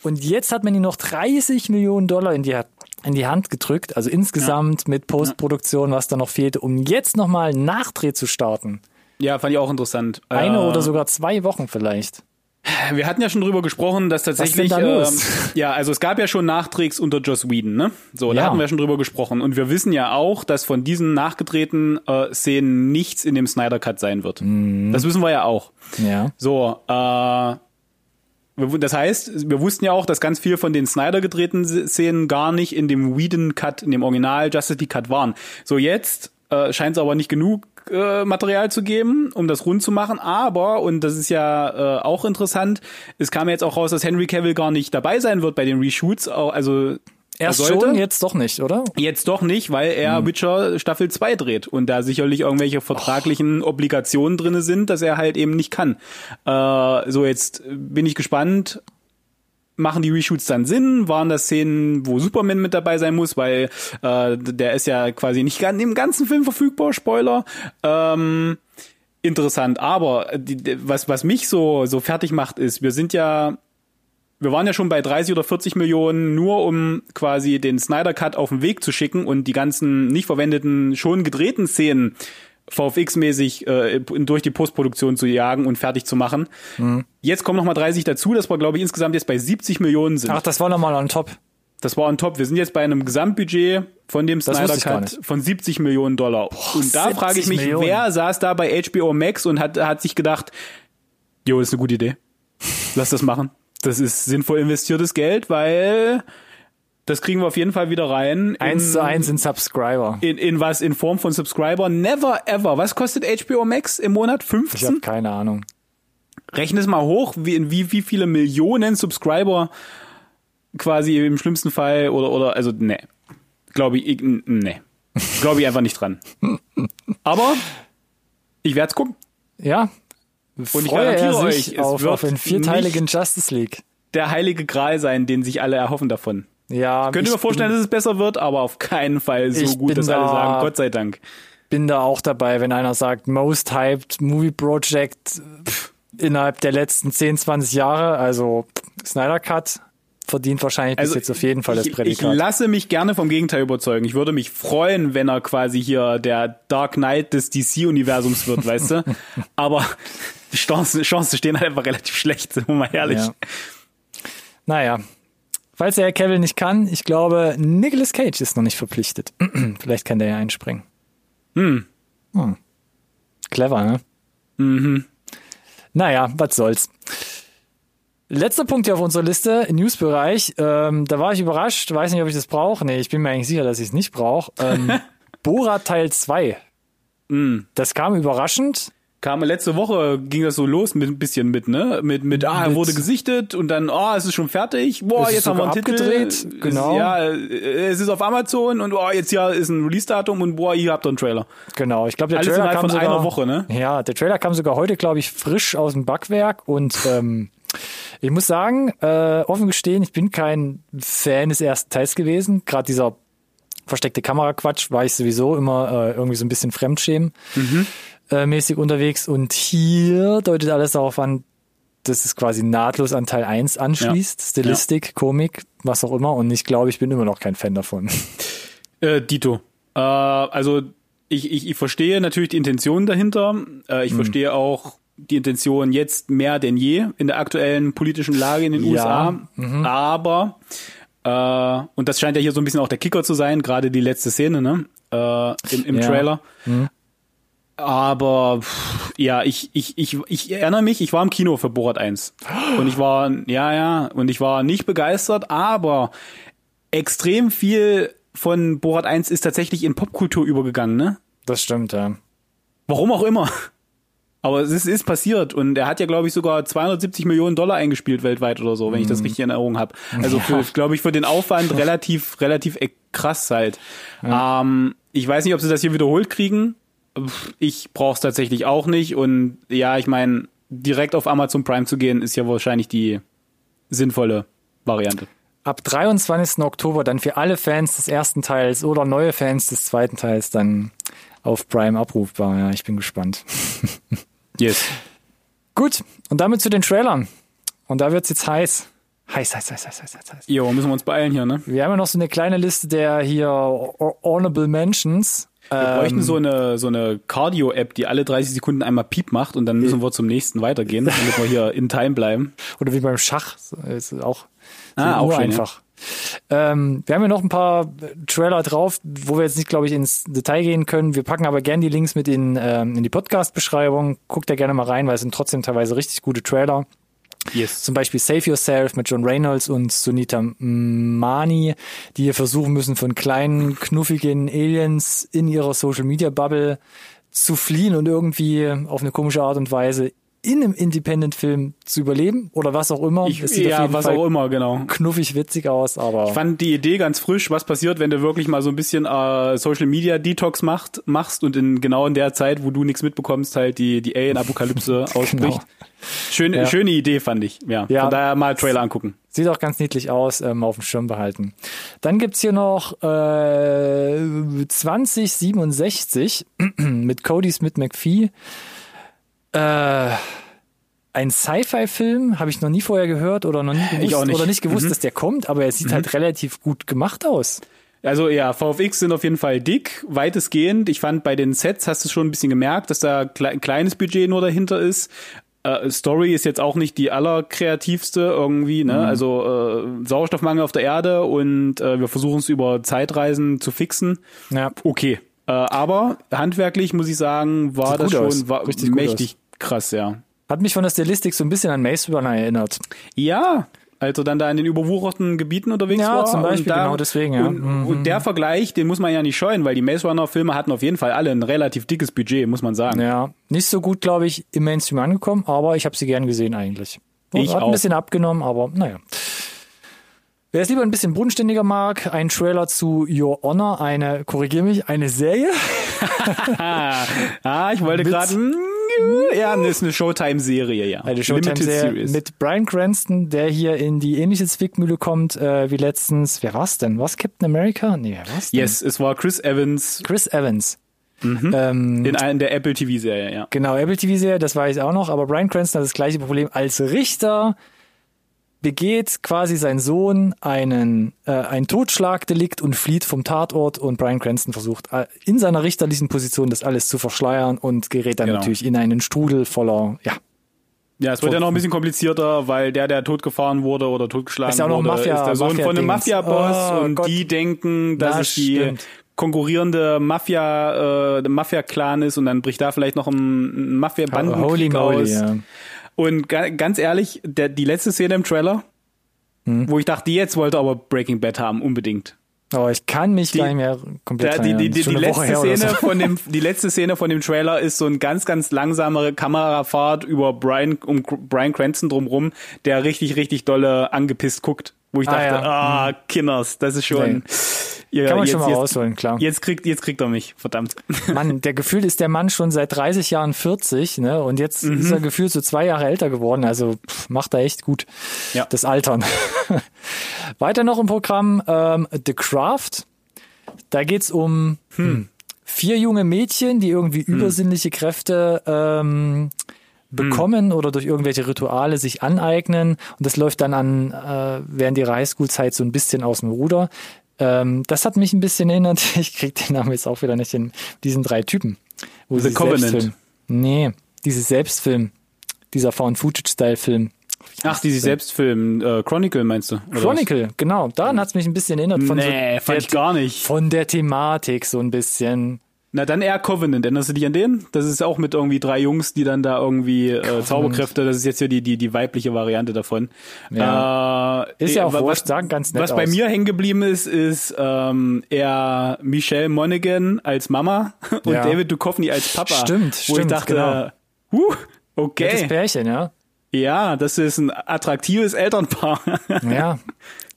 Und jetzt hat man ihm noch 30 Millionen Dollar in die, in die Hand gedrückt, also insgesamt mit Postproduktion, was da noch fehlte, um jetzt nochmal einen Nachdreh zu starten. ja, fand ich auch interessant. Eine Äh, oder sogar zwei Wochen vielleicht. Wir hatten ja schon drüber gesprochen, dass tatsächlich, da ähm, ja, also es gab ja schon Nachträgs unter Joss Whedon, ne? So, da Ja. hatten wir schon drüber gesprochen. Und wir wissen ja auch, dass von diesen nachgedrehten äh, Szenen nichts in dem Snyder Cut sein wird. Mhm. Das wissen wir ja auch. Ja. So, äh, das heißt, wir wussten ja auch, dass ganz viel von den Snyder gedrehten Szenen gar nicht in dem Whedon Cut, in dem Original Justice League Cut waren. So jetzt äh, scheint es aber nicht genug äh, Material zu geben, um das rund zu machen. Aber und das ist ja äh, auch interessant, es kam ja jetzt auch raus, dass Henry Cavill gar nicht dabei sein wird bei den Reshoots. Also Erst er sollte. schon, jetzt doch nicht, oder? Jetzt doch nicht, weil er Witcher Staffel 2 dreht und da sicherlich irgendwelche vertraglichen Obligationen drinne sind, dass er halt eben nicht kann. Äh, so, jetzt bin ich gespannt. Machen die Reshoots dann Sinn? Waren das Szenen, wo Superman mit dabei sein muss? Weil äh, der ist ja quasi nicht gan- im ganzen Film verfügbar, Spoiler. Ähm, interessant, aber die, was, was mich so, so fertig macht, ist, wir sind ja wir waren ja schon bei 30 oder 40 Millionen, nur um quasi den Snyder Cut auf den Weg zu schicken und die ganzen nicht verwendeten, schon gedrehten Szenen VFX-mäßig äh, durch die Postproduktion zu jagen und fertig zu machen. Jetzt kommen noch mal 30 dazu, dass wir, glaube ich, insgesamt jetzt bei 70 Millionen sind. Ach, das war nochmal on top. Das war on top. Wir sind jetzt bei einem Gesamtbudget von dem Snyder Cut von 70 Millionen Dollar. und da 70 frage ich mich, Millionen. wer saß da bei HBO Max und hat, hat sich gedacht, jo, ist eine gute Idee. Lass das machen. Das ist sinnvoll investiertes Geld, weil das kriegen wir auf jeden Fall wieder rein. In, Eins zu eins in Subscriber. In, in was? In Form von Subscriber? Never ever. Was kostet HBO Max im Monat? Ich habe 15? keine Ahnung. Rechne es mal hoch, wie, in wie, wie viele Millionen Subscriber quasi im schlimmsten Fall oder, oder, also, ne. Glaube ich, ne. Glaube ich einfach nicht dran. Aber ich werde es gucken. Ja. Und ich er garantiere euch, es auf, wird auf einen vierteiligen Justice League. Der heilige Gral sein, den sich alle erhoffen davon. Ja, Könnt ihr ich mir vorstellen, dass es besser wird, aber auf keinen Fall so Ich gut, bin dass alle da- sagen, Gott sei Dank. bin da auch dabei, wenn einer sagt, most hyped movie project pff, innerhalb der letzten 10, 20 Jahre, also Snyder Cut, verdient wahrscheinlich Also bis jetzt auf jeden Fall das ich, ich Prädikat. lasse mich gerne vom Gegenteil überzeugen. Ich würde mich freuen, wenn er quasi hier der Dark Knight des DC-Universums wird, weißt du? Aber die Chancen, Chancen stehen halt einfach relativ schlecht, sind wir mal ehrlich. Ja. Naja, falls der Herr Cavill nicht kann, ich glaube, Nicolas Cage ist noch nicht verpflichtet. Vielleicht kann der ja einspringen. Hm. Hm. Clever, ne? Mhm. Naja, was soll's. Letzter Punkt hier auf unserer Liste, Newsbereich. Ähm, da war ich überrascht, weiß nicht, ob ich das brauche. Nee, ich bin mir eigentlich sicher, dass ich es nicht brauche. Ähm, Borat Teil 2. Mm. Das kam überraschend. Kam letzte Woche ging das so los mit ein bisschen mit, ne? Mit, mit ah, er wurde gesichtet und dann, oh, es ist schon fertig. Boah, jetzt haben wir einen Titel. abgedreht, genau. Ja, es ist auf Amazon und oh, jetzt hier ist ein Release-Datum und boah, hier habt ihr einen Trailer. Genau, ich glaube, der Alles Trailer kam von sogar, einer Woche, ne? Ja, der Trailer kam sogar heute, glaube ich, frisch aus dem Backwerk und ähm, ich muss sagen, äh, offen gestehen, ich bin kein Fan des ersten Teils gewesen. Gerade dieser versteckte Kameraquatsch war ich sowieso immer äh, irgendwie so ein bisschen Fremdschämen äh, mäßig unterwegs und hier deutet alles darauf an, dass es quasi nahtlos an Teil 1 anschließt. Stilistik, Komik, was auch immer und ich glaube, ich bin immer noch kein Fan davon. Äh, Dito. Äh, also ich, ich, ich verstehe natürlich die Intention dahinter. Äh, Hm. ich verstehe auch die Intention jetzt mehr denn je in der aktuellen politischen Lage in den Ja. Mhm. USA. Aber äh, und das scheint ja hier so ein bisschen auch der Kicker zu sein, gerade die letzte Szene, ne? Äh, im, im Ja. Mhm. Aber pff, ja, ich, ich, ich, ich erinnere mich, ich war im Kino für Borat 1. Und ich war, ja, ja, und ich war nicht begeistert, aber extrem viel von Borat 1 ist tatsächlich in Popkultur übergegangen, ne? Das stimmt, ja. Warum auch immer. Aber es ist, ist passiert und er hat ja, glaube ich, sogar 270 Millionen Dollar eingespielt weltweit oder so, wenn ich das richtig in Erinnerung habe. Also für, glaube ich, für den Aufwand relativ, relativ e- krass halt. Ähm, ich weiß nicht, ob sie das hier wiederholt kriegen. Ich brauche es tatsächlich auch nicht. Und ja, ich meine, direkt auf Amazon Prime zu gehen, ist ja wahrscheinlich die sinnvolle Variante. ab 23. Oktober dann für alle Fans des ersten Teils oder neue Fans des zweiten Teils dann auf Prime abrufbar. Ja, ich bin gespannt. Yes. Gut, und damit zu den Trailern. Und da wird's jetzt heiß. Heiß, heiß, heiß, heiß, heiß, heiß, heiß. Jo, müssen wir uns beeilen hier, ne? Wir haben ja noch so eine kleine Liste der hier Honorable Mentions. Wir Ähm, bräuchten so eine, so eine Cardio-App, die alle 30 Sekunden einmal Piep macht und dann müssen wir zum nächsten weitergehen, damit wir hier in Time bleiben. Oder wie beim Schach. Ist auch, so Ah, auch schön, einfach. Ähm, wir haben ja noch ein paar Trailer drauf, wo wir jetzt nicht, glaube ich, ins Detail gehen können. Wir packen aber gerne die Links mit in, ähm, in die Podcast-Beschreibung. Guckt da gerne mal rein, weil es sind trotzdem teilweise richtig gute Trailer. Yes. Zum Beispiel Save Yourself mit John Reynolds und Sunita Mani, die hier versuchen müssen, von kleinen, knuffigen Aliens in ihrer Social-Media-Bubble zu fliehen und irgendwie auf eine komische Art und Weise in einem Independent-Film zu überleben oder was auch immer. Ich, Es sieht ja, was Fall auch immer, genau. knuffig witzig aus, aber Ich fand die Idee ganz frisch, was passiert, wenn du wirklich mal so ein bisschen äh, Social Media Detox macht, machst und in genau in der Zeit, wo du nichts mitbekommst, halt die, die Alien-Apokalypse ausspricht. Schöne, Genau. Ja. schöne Idee, fand ich. Ja. Ja. Von daher mal Trailer angucken. Sieht auch ganz niedlich aus, ähm, auf dem Schirm behalten. Dann gibt's hier noch äh, 2067 mit Cody Smith McPhee. Äh, ein Sci-Fi-Film, habe ich noch nie vorher gehört oder noch nie gewusst, nicht. oder nicht gewusst, Mhm. dass der kommt, aber er sieht halt relativ gut gemacht aus. Also ja, VFX sind auf jeden Fall dick, weitestgehend. Ich fand bei den Sets hast du schon ein bisschen gemerkt, dass da ein kleines Budget nur dahinter ist. Äh, Story ist jetzt auch nicht die allerkreativste irgendwie, ne? Also äh, Sauerstoffmangel auf der Erde und äh, wir versuchen es über Zeitreisen zu fixen. Ja, Okay. Äh, aber handwerklich muss ich sagen, war Sieht das schon aus. war Richtig mächtig krass, ja. hat mich von der Stilistik so ein bisschen an Maze Runner erinnert. Ja, also dann da in den überwucherten Gebieten unterwegs Ja, war. zum Beispiel, und da, genau deswegen, ja. Und, Mhm. und der Vergleich, den muss man ja nicht scheuen, weil die Maze Runner Filme hatten auf jeden Fall alle ein relativ dickes Budget, muss man sagen. Ja, nicht so gut, glaube ich, im Mainstream angekommen, aber ich habe sie gern gesehen eigentlich. Ich Hat auch. ein bisschen abgenommen, aber naja. Wer es lieber ein bisschen bodenständiger mag, ein Trailer zu Your Honor, eine, korrigier mich, eine Serie. Ah, ich wollte gerade, ja, das ist eine Showtime-Serie, ja. Eine Showtime-Serie mit Brian Cranston, der hier in die ähnliche Zwickmühle kommt äh, wie letztens. Wer war's denn? Was Captain America? Nee, wer war's denn? Yes, es war Chris Evans Chris Evans. Mhm. Ähm, in einer der Apple TV-Serie, ja. Genau, Apple TV-Serie, das weiß ich auch noch, aber Brian Cranston hat das gleiche Problem als Richter begeht quasi sein Sohn einen äh, ein Totschlagdelikt und flieht vom Tatort und Brian Cranston versucht äh, in seiner richterlichen Position das alles zu verschleiern und gerät dann Genau. natürlich in einen Strudel voller ja Ja, es wird ja noch ein bisschen komplizierter, weil der, der totgefahren wurde oder totgeschlagen Ist ja wurde, Mafia- ist der Sohn von einem. Mafia-Boss Oh und Gott. die denken, dass Na, es die stimmt. konkurrierende Mafia, äh, Mafia-Clan ist und dann bricht da vielleicht noch ein, ein Holy Mafia-Bandenkrieg moly, aus. ja. Und ga, ganz ehrlich, der, die letzte Szene im Trailer, Hm. wo ich dachte, jetzt wollte aber Breaking Bad haben, unbedingt. Aber ich kann mich Die- gar nicht mehr komplett Der, die, die, die, die letzte Szene so. von dem, die letzte Szene von dem Trailer ist so ein ganz, ganz langsamere Kamerafahrt über Brian, um Brian Cranston drumrum, der richtig, richtig dolle angepisst guckt. Wo ich Ah, dachte, ja. ah, Kinders, das ist schon, ihr, Kann man jetzt, schon mal jetzt, rausholen, klar. jetzt kriegt, jetzt kriegt er mich, verdammt. Mann, der gefühlt ist der Mann schon seit 30 Jahren 40, ne? Und jetzt Mhm. ist er gefühlt so zwei Jahre älter geworden. Also pff, macht er echt gut. Ja. Das Altern. Weiter noch im Programm ähm, The Craft. Da geht's um hm, vier junge Mädchen, die irgendwie Hm. übersinnliche Kräfte ähm, bekommen oder durch irgendwelche Rituale sich aneignen. Und das läuft dann an äh, während ihrer Highschool-Zeit so ein bisschen aus dem Ruder. Ähm, das hat mich ein bisschen erinnert. Ich krieg den Namen jetzt auch wieder nicht in diesen drei Typen. Wo The sie Covenant. Selbstfilm. Nee, dieses Selbstfilm. Dieser Found-Footage-Style-Film. Ach, die sich selbst filmen, äh, Chronicle meinst du? oder was? Chronicle, genau. Daran hat's mich ein bisschen erinnert. Von Nee, so fand der, ich gar nicht. Von der Thematik so ein bisschen. Na, dann eher Covenant. Erinnerst du dich an den? Das ist auch mit irgendwie drei Jungs, die dann da irgendwie äh, Zauberkräfte, das ist jetzt hier die, die, die weibliche Variante davon. Ja. Äh, Ist ja auch wa- wurscht, sagen ganz nett Was bei aus. mir hängen geblieben ist, ist ähm, eher Michelle Monaghan als Mama und Ja. David Duchovny als Papa. Stimmt, Wo ich stimmt, dachte, genau. huh, Nettes okay. Pärchen, ja. Ja, das ist ein attraktives Elternpaar. Ja.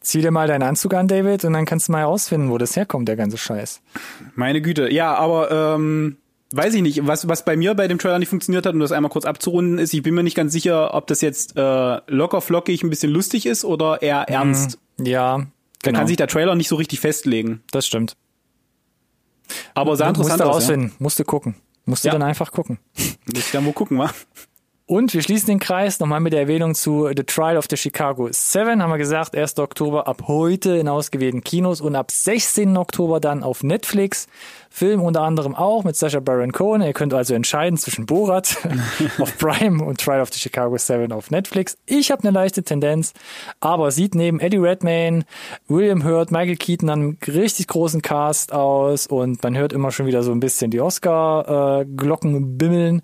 Zieh dir mal deinen Anzug an, David, und dann kannst du mal herausfinden, wo das herkommt, der ganze Scheiß. Meine Güte. Ja, aber ähm, weiß ich nicht, was, was bei mir bei dem Trailer nicht funktioniert hat, um das einmal kurz abzurunden, ist, ich bin mir nicht ganz sicher, ob das jetzt äh, locker flockig ein bisschen lustig ist oder eher ernst. Ja, Da genau. kann sich der Trailer nicht so richtig festlegen. das stimmt. Aber sah Musst interessant du aus. Ja. rausfinden, musst du gucken. Musst du Ja. dann einfach gucken. Muss ich dann wohl gucken, wa? Und wir schließen den Kreis nochmal mit der Erwähnung zu The Trial of the Chicago 7. Haben wir gesagt, 1. Oktober ab heute in ausgewählten Kinos und ab 16. Oktober dann auf Netflix. Film unter anderem auch mit Sacha Baron Cohen. Ihr könnt also entscheiden zwischen Borat auf Prime und Trial of the Chicago 7 auf Netflix. Ich habe eine leichte Tendenz, aber sieht neben Eddie Redmayne, William Hurt, Michael Keaton einen richtig großen Cast aus und man hört immer schon wieder so ein bisschen die Oscar-Glocken bimmeln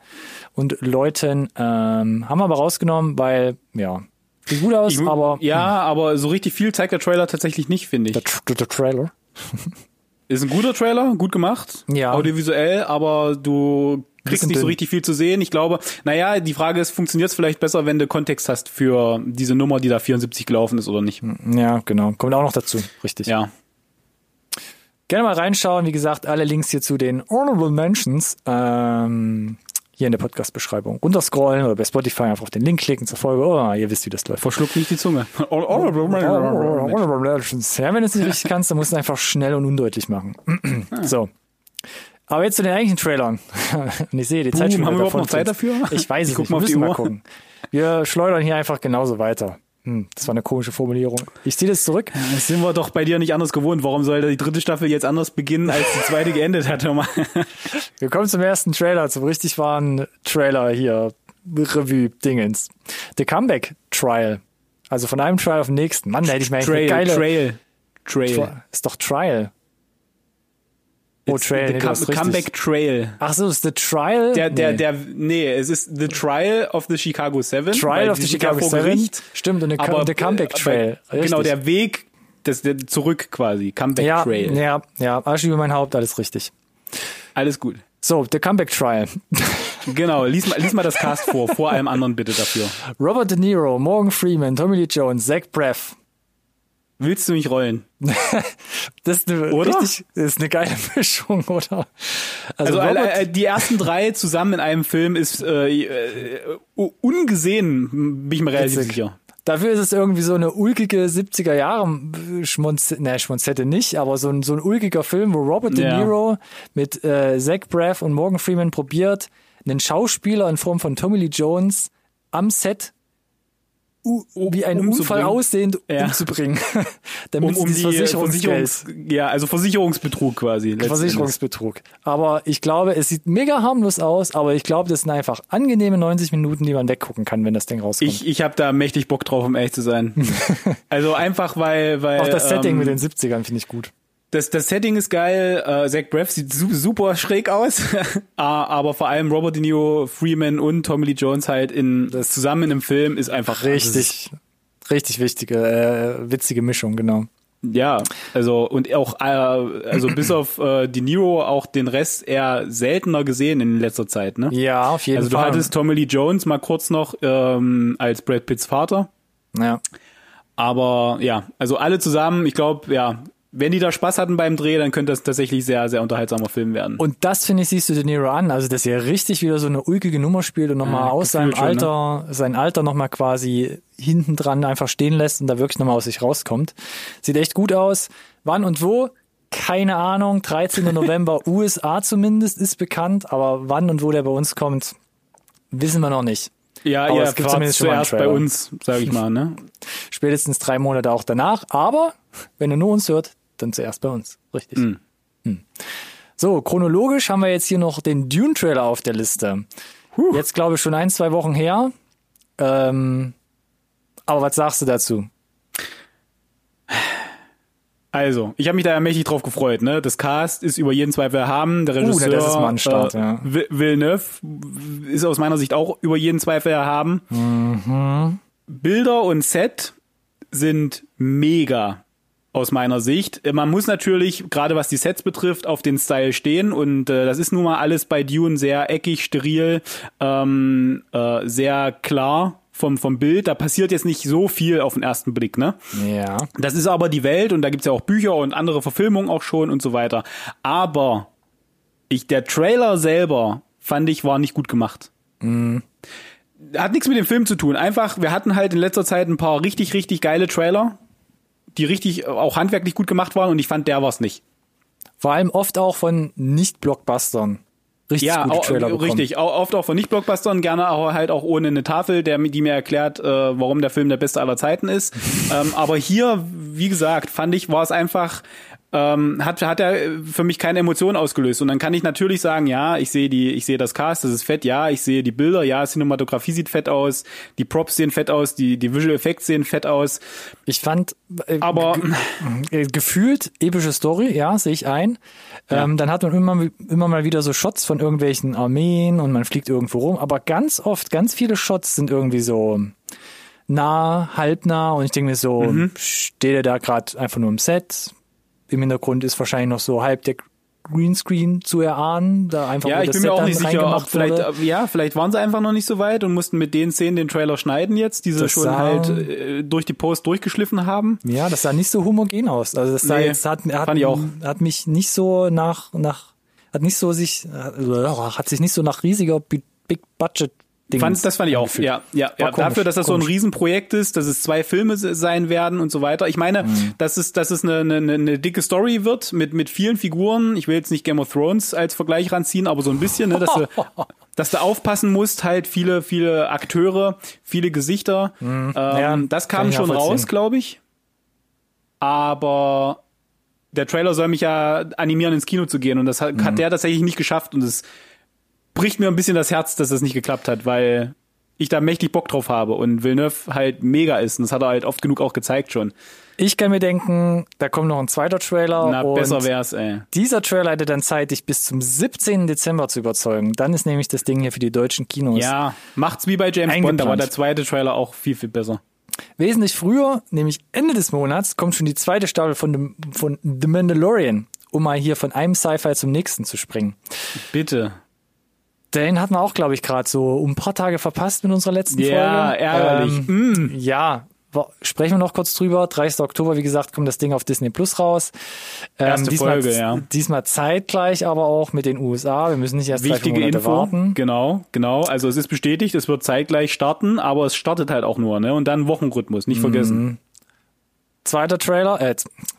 und läuten. Ähm, haben wir aber rausgenommen, weil, ja, sieht gut aus, Ich- aber ja, aber so richtig viel zeigt der Trailer tatsächlich nicht, finde der, ich. Tr- der Trailer. Ist ein guter Trailer, gut gemacht, Ja. audiovisuell, aber du kriegst nicht so dünn. richtig viel zu sehen. Ich glaube, naja, die Frage ist, funktioniert es vielleicht besser, wenn du Kontext hast für diese Nummer, die da 74 gelaufen ist oder nicht? Ja, genau. Kommt auch noch dazu. Richtig. Ja. Gerne mal reinschauen. Wie gesagt, alle Links hier zu den Honorable Mentions ähm, hier in der Podcast-Beschreibung runterscrollen oder bei Spotify einfach auf den Link klicken zur Folge. Oh, ihr wisst, wie das läuft. Verschluckt nicht die Zunge. Ja, wenn du es nicht richtig kannst, dann musst du es einfach schnell und undeutlich machen. so. Aber jetzt zu den eigentlichen Trailern. Und ich sehe die Zeit Boom, schon haben wir überhaupt noch Zeit dafür? Ich weiß Ich es guck nicht. mal auf Wir die mal gucken. Wir schleudern hier einfach genauso weiter. Hm, das war eine komische Formulierung. Ich ziehe das zurück. Das sind wir doch bei dir nicht anders gewohnt. Warum sollte die dritte Staffel jetzt anders beginnen, als die zweite geendet hat? Wir kommen zum ersten Trailer, zum richtig wahren Trailer hier. Revue-Dingens. The Comeback Trial. Also von einem Trial auf den nächsten. Mann, da hätte ich mir eigentlich Trail, eine geile. Trail, Trail. Tra- Ist doch Trial. Oh, Trail. the Nee, come. Comeback Trail. Ach so, ist The Trial? Der, der, Nee. der, nee, es ist The Trial of the Chicago Seven. Trial of the Chicago Seven. Gericht. Stimmt, und der, Aber der Comeback äh, Trail. Genau, Richtig. der Weg, das, der zurück quasi. Comeback ja, Trail. ja, ja, Arsch über mein Haupt, alles richtig. Alles gut. So, The Comeback Trial. Genau, lies mal, lies mal das Cast vor, vor allem anderen bitte dafür. Robert De Niro, Morgan Freeman, Tommy Lee Jones, Zach Braff. Willst du mich rollen? Das ist eine Oder? richtig, das ist eine geile Mischung, oder? Also Robert- äh, die ersten drei zusammen in einem Film ist äh, äh, ungesehen, bin ich mir relativ Witzig. sicher. Dafür ist es irgendwie so eine ulkige 70er Jahre Schmonz, ne, Schmonzette nicht, aber so ein, so ein ulkiger Film, wo Robert De. Niro mit äh, Zach Braff und Morgan Freeman probiert, einen Schauspieler in Form von Tommy Lee Jones am Set u- wie ein. Unfall aussehend Ja. umzubringen. Damit um, um die Versicherungsgeld Versicherungs ja, also Versicherungsbetrug quasi. Versicherungsbetrug. Aber ich glaube, es sieht mega harmlos aus, aber ich glaube, das sind einfach angenehme 90 Minuten, die man weggucken kann, wenn das Ding rauskommt. Ich, ich habe da mächtig Bock drauf, um ehrlich zu sein. also einfach, weil, weil Auch das Setting ähm, mit den 70ern finde ich gut. Das, das Setting ist geil. Äh, Zach Braff sieht su super schräg aus, Ah, aber vor allem Robert De Niro, Freeman und Tommy Lee Jones halt in das zusammen in einem Film ist einfach das ist- Richtig, richtig wichtige, äh, witzige Mischung, genau. Ja, also und auch äh, also bis auf äh, De Niro auch den Rest eher seltener gesehen in letzter Zeit, ne? Ja, auf jeden Also du Fall. hattest Tommy Lee Jones mal kurz noch ähm, als Brad Pitts Vater. ja. Aber ja, also alle zusammen, ich glaube, ja, wenn die da Spaß hatten beim Dreh, dann könnte das tatsächlich sehr, sehr unterhaltsamer Film werden. Und das, finde ich, siehst du De Niro an, also dass er richtig wieder so eine ulkige Nummer spielt und nochmal Ja, aus seinem schon, Alter, sein Alter nochmal quasi hinten dran einfach stehen lässt und da wirklich nochmal aus sich rauskommt. Sieht echt gut aus. Wann und wo? Keine Ahnung. 13. November, USA zumindest, ist bekannt, aber wann und wo der bei uns kommt, wissen wir noch nicht. ja, aber ihr es gibt zumindest zuerst bei uns, sage ich mal, ne? Spätestens drei Monate auch danach, aber wenn ihr nur uns hört, dann zuerst bei uns. Richtig. Mhm. Hm. So, chronologisch haben wir jetzt hier noch den Dune-Trailer auf der Liste. Jetzt glaube ich schon ein, zwei Wochen her. Ähm, aber was sagst du dazu? Also, ich habe mich da ja mächtig drauf gefreut, ne? Das Cast ist über jeden Zweifel erhaben. Der Regisseur Uh, das ist mal ein Start, äh, ja. Vi- Villeneuve ist aus meiner Sicht auch über jeden Zweifel erhaben. Mhm. Bilder und Set sind mega aus meiner Sicht. Äh, Man muss natürlich, gerade was die Sets betrifft, auf den Style stehen und äh, das ist nun mal alles bei Dune sehr eckig, steril, ähm, äh, sehr klar vom, vom Bild. Da passiert jetzt nicht so viel auf den ersten Blick, ne? Ja. Das ist aber die Welt und da gibt's ja auch Bücher und andere Verfilmungen auch schon und so weiter. Aber ich, der Trailer selber fand ich war nicht gut gemacht. Hat nichts mit dem Film zu tun. Einfach, wir hatten halt in letzter Zeit ein paar richtig, richtig geile Trailer, die richtig äh, auch handwerklich gut gemacht waren und ich fand, der war's nicht. Vor allem oft auch von Nicht-Blockbustern. Richtig Ja, auch, richtig. Oft auch von Nicht-Blockbustern, gerne auch halt auch ohne eine Tafel, der, die mir erklärt, äh, warum der Film der beste aller Zeiten ist. ähm, aber hier, wie gesagt, fand ich, war es einfach, ähm, hat, hat er für mich keine Emotionen ausgelöst. Und dann kann ich natürlich sagen, ja, ich sehe die, ich sehe das Cast, das ist fett, ja, ich sehe die Bilder, ja, Cinematografie sieht fett aus, die Props sehen fett aus, die, die Visual Effects sehen fett aus. Ich fand, äh, Aber äh, gefühlt epische Story, ja, sehe ich ein. Ähm, dann hat man immer, immer mal wieder so Shots von irgendwelchen Armeen und man fliegt irgendwo rum, aber ganz oft, ganz viele Shots sind irgendwie so nah, halbnah und ich denke mir so, Mhm. steht er da gerade einfach nur im Set? Im Hintergrund ist wahrscheinlich noch so halb der Greenscreen zu erahnen, da einfach Ja, ich bin Set mir auch nicht sicher, ob vielleicht, wurde. äh, ja, vielleicht waren sie einfach noch nicht so weit und mussten mit den Szenen den Trailer schneiden jetzt, die sie Das schon sah- halt äh, durch die Post durchgeschliffen haben. Ja, das sah nicht so homogen aus. Also das sah Nee, jetzt, hat, hat, fand ich auch. hat mich nicht so nach, nach, hat nicht so sich, äh, hat sich nicht so nach riesiger Big Budget Ding. Fand, das fand ich auch. Ja, ja, ja. komisch, Dafür, dass das so ein komisch. Riesenprojekt ist, dass es zwei Filme se- sein werden und so weiter. Ich meine, Mhm. dass es, dass es eine, eine, eine dicke Story wird mit, mit vielen Figuren. Ich will jetzt nicht Game of Thrones als Vergleich ranziehen, aber so ein bisschen, ne, dass du, dass du aufpassen musst, halt viele, viele Akteure, viele Gesichter. Ähm, Mhm. Ja, das kam schon raus, glaube ich. Aber der Trailer soll mich ja animieren, ins Kino zu gehen und das hat, Mhm. hat der tatsächlich nicht geschafft und es bricht mir ein bisschen das Herz, dass das nicht geklappt hat, weil ich da mächtig Bock drauf habe und Villeneuve halt mega ist und das hat er halt oft genug auch gezeigt schon. Ich kann mir denken, da kommt noch ein zweiter Trailer Na, und besser wär's, ey. dieser Trailer hätte dann Zeit, dich bis zum 17. Dezember zu überzeugen. Dann ist nämlich das Ding hier für die deutschen Kinos. Ja, macht's wie bei James Bond, Eingeplant. aber der zweite Trailer auch viel, viel besser. Wesentlich früher, nämlich Ende des Monats, kommt schon die zweite Staffel von, dem, von The Mandalorian, um mal hier von einem Sci-Fi zum nächsten zu springen. Bitte. Den hatten wir auch, glaube ich, gerade so um ein paar Tage verpasst mit unserer letzten Ja, Folge. ärgerlich. Ähm, Ja, wa- sprechen wir noch kurz drüber. 30. Oktober, wie gesagt, kommt das Ding auf Disney Plus raus. Ähm, Erste diesmal, Folge, ja. Diesmal zeitgleich, aber auch mit den USA. Wir müssen nicht erst drei, Wichtige Monate Info. warten. Genau, genau. Also es ist bestätigt, es wird zeitgleich starten, aber es startet halt auch nur, ne? Und dann Wochenrhythmus, Mhm. nicht vergessen. Zweiter Trailer, äh,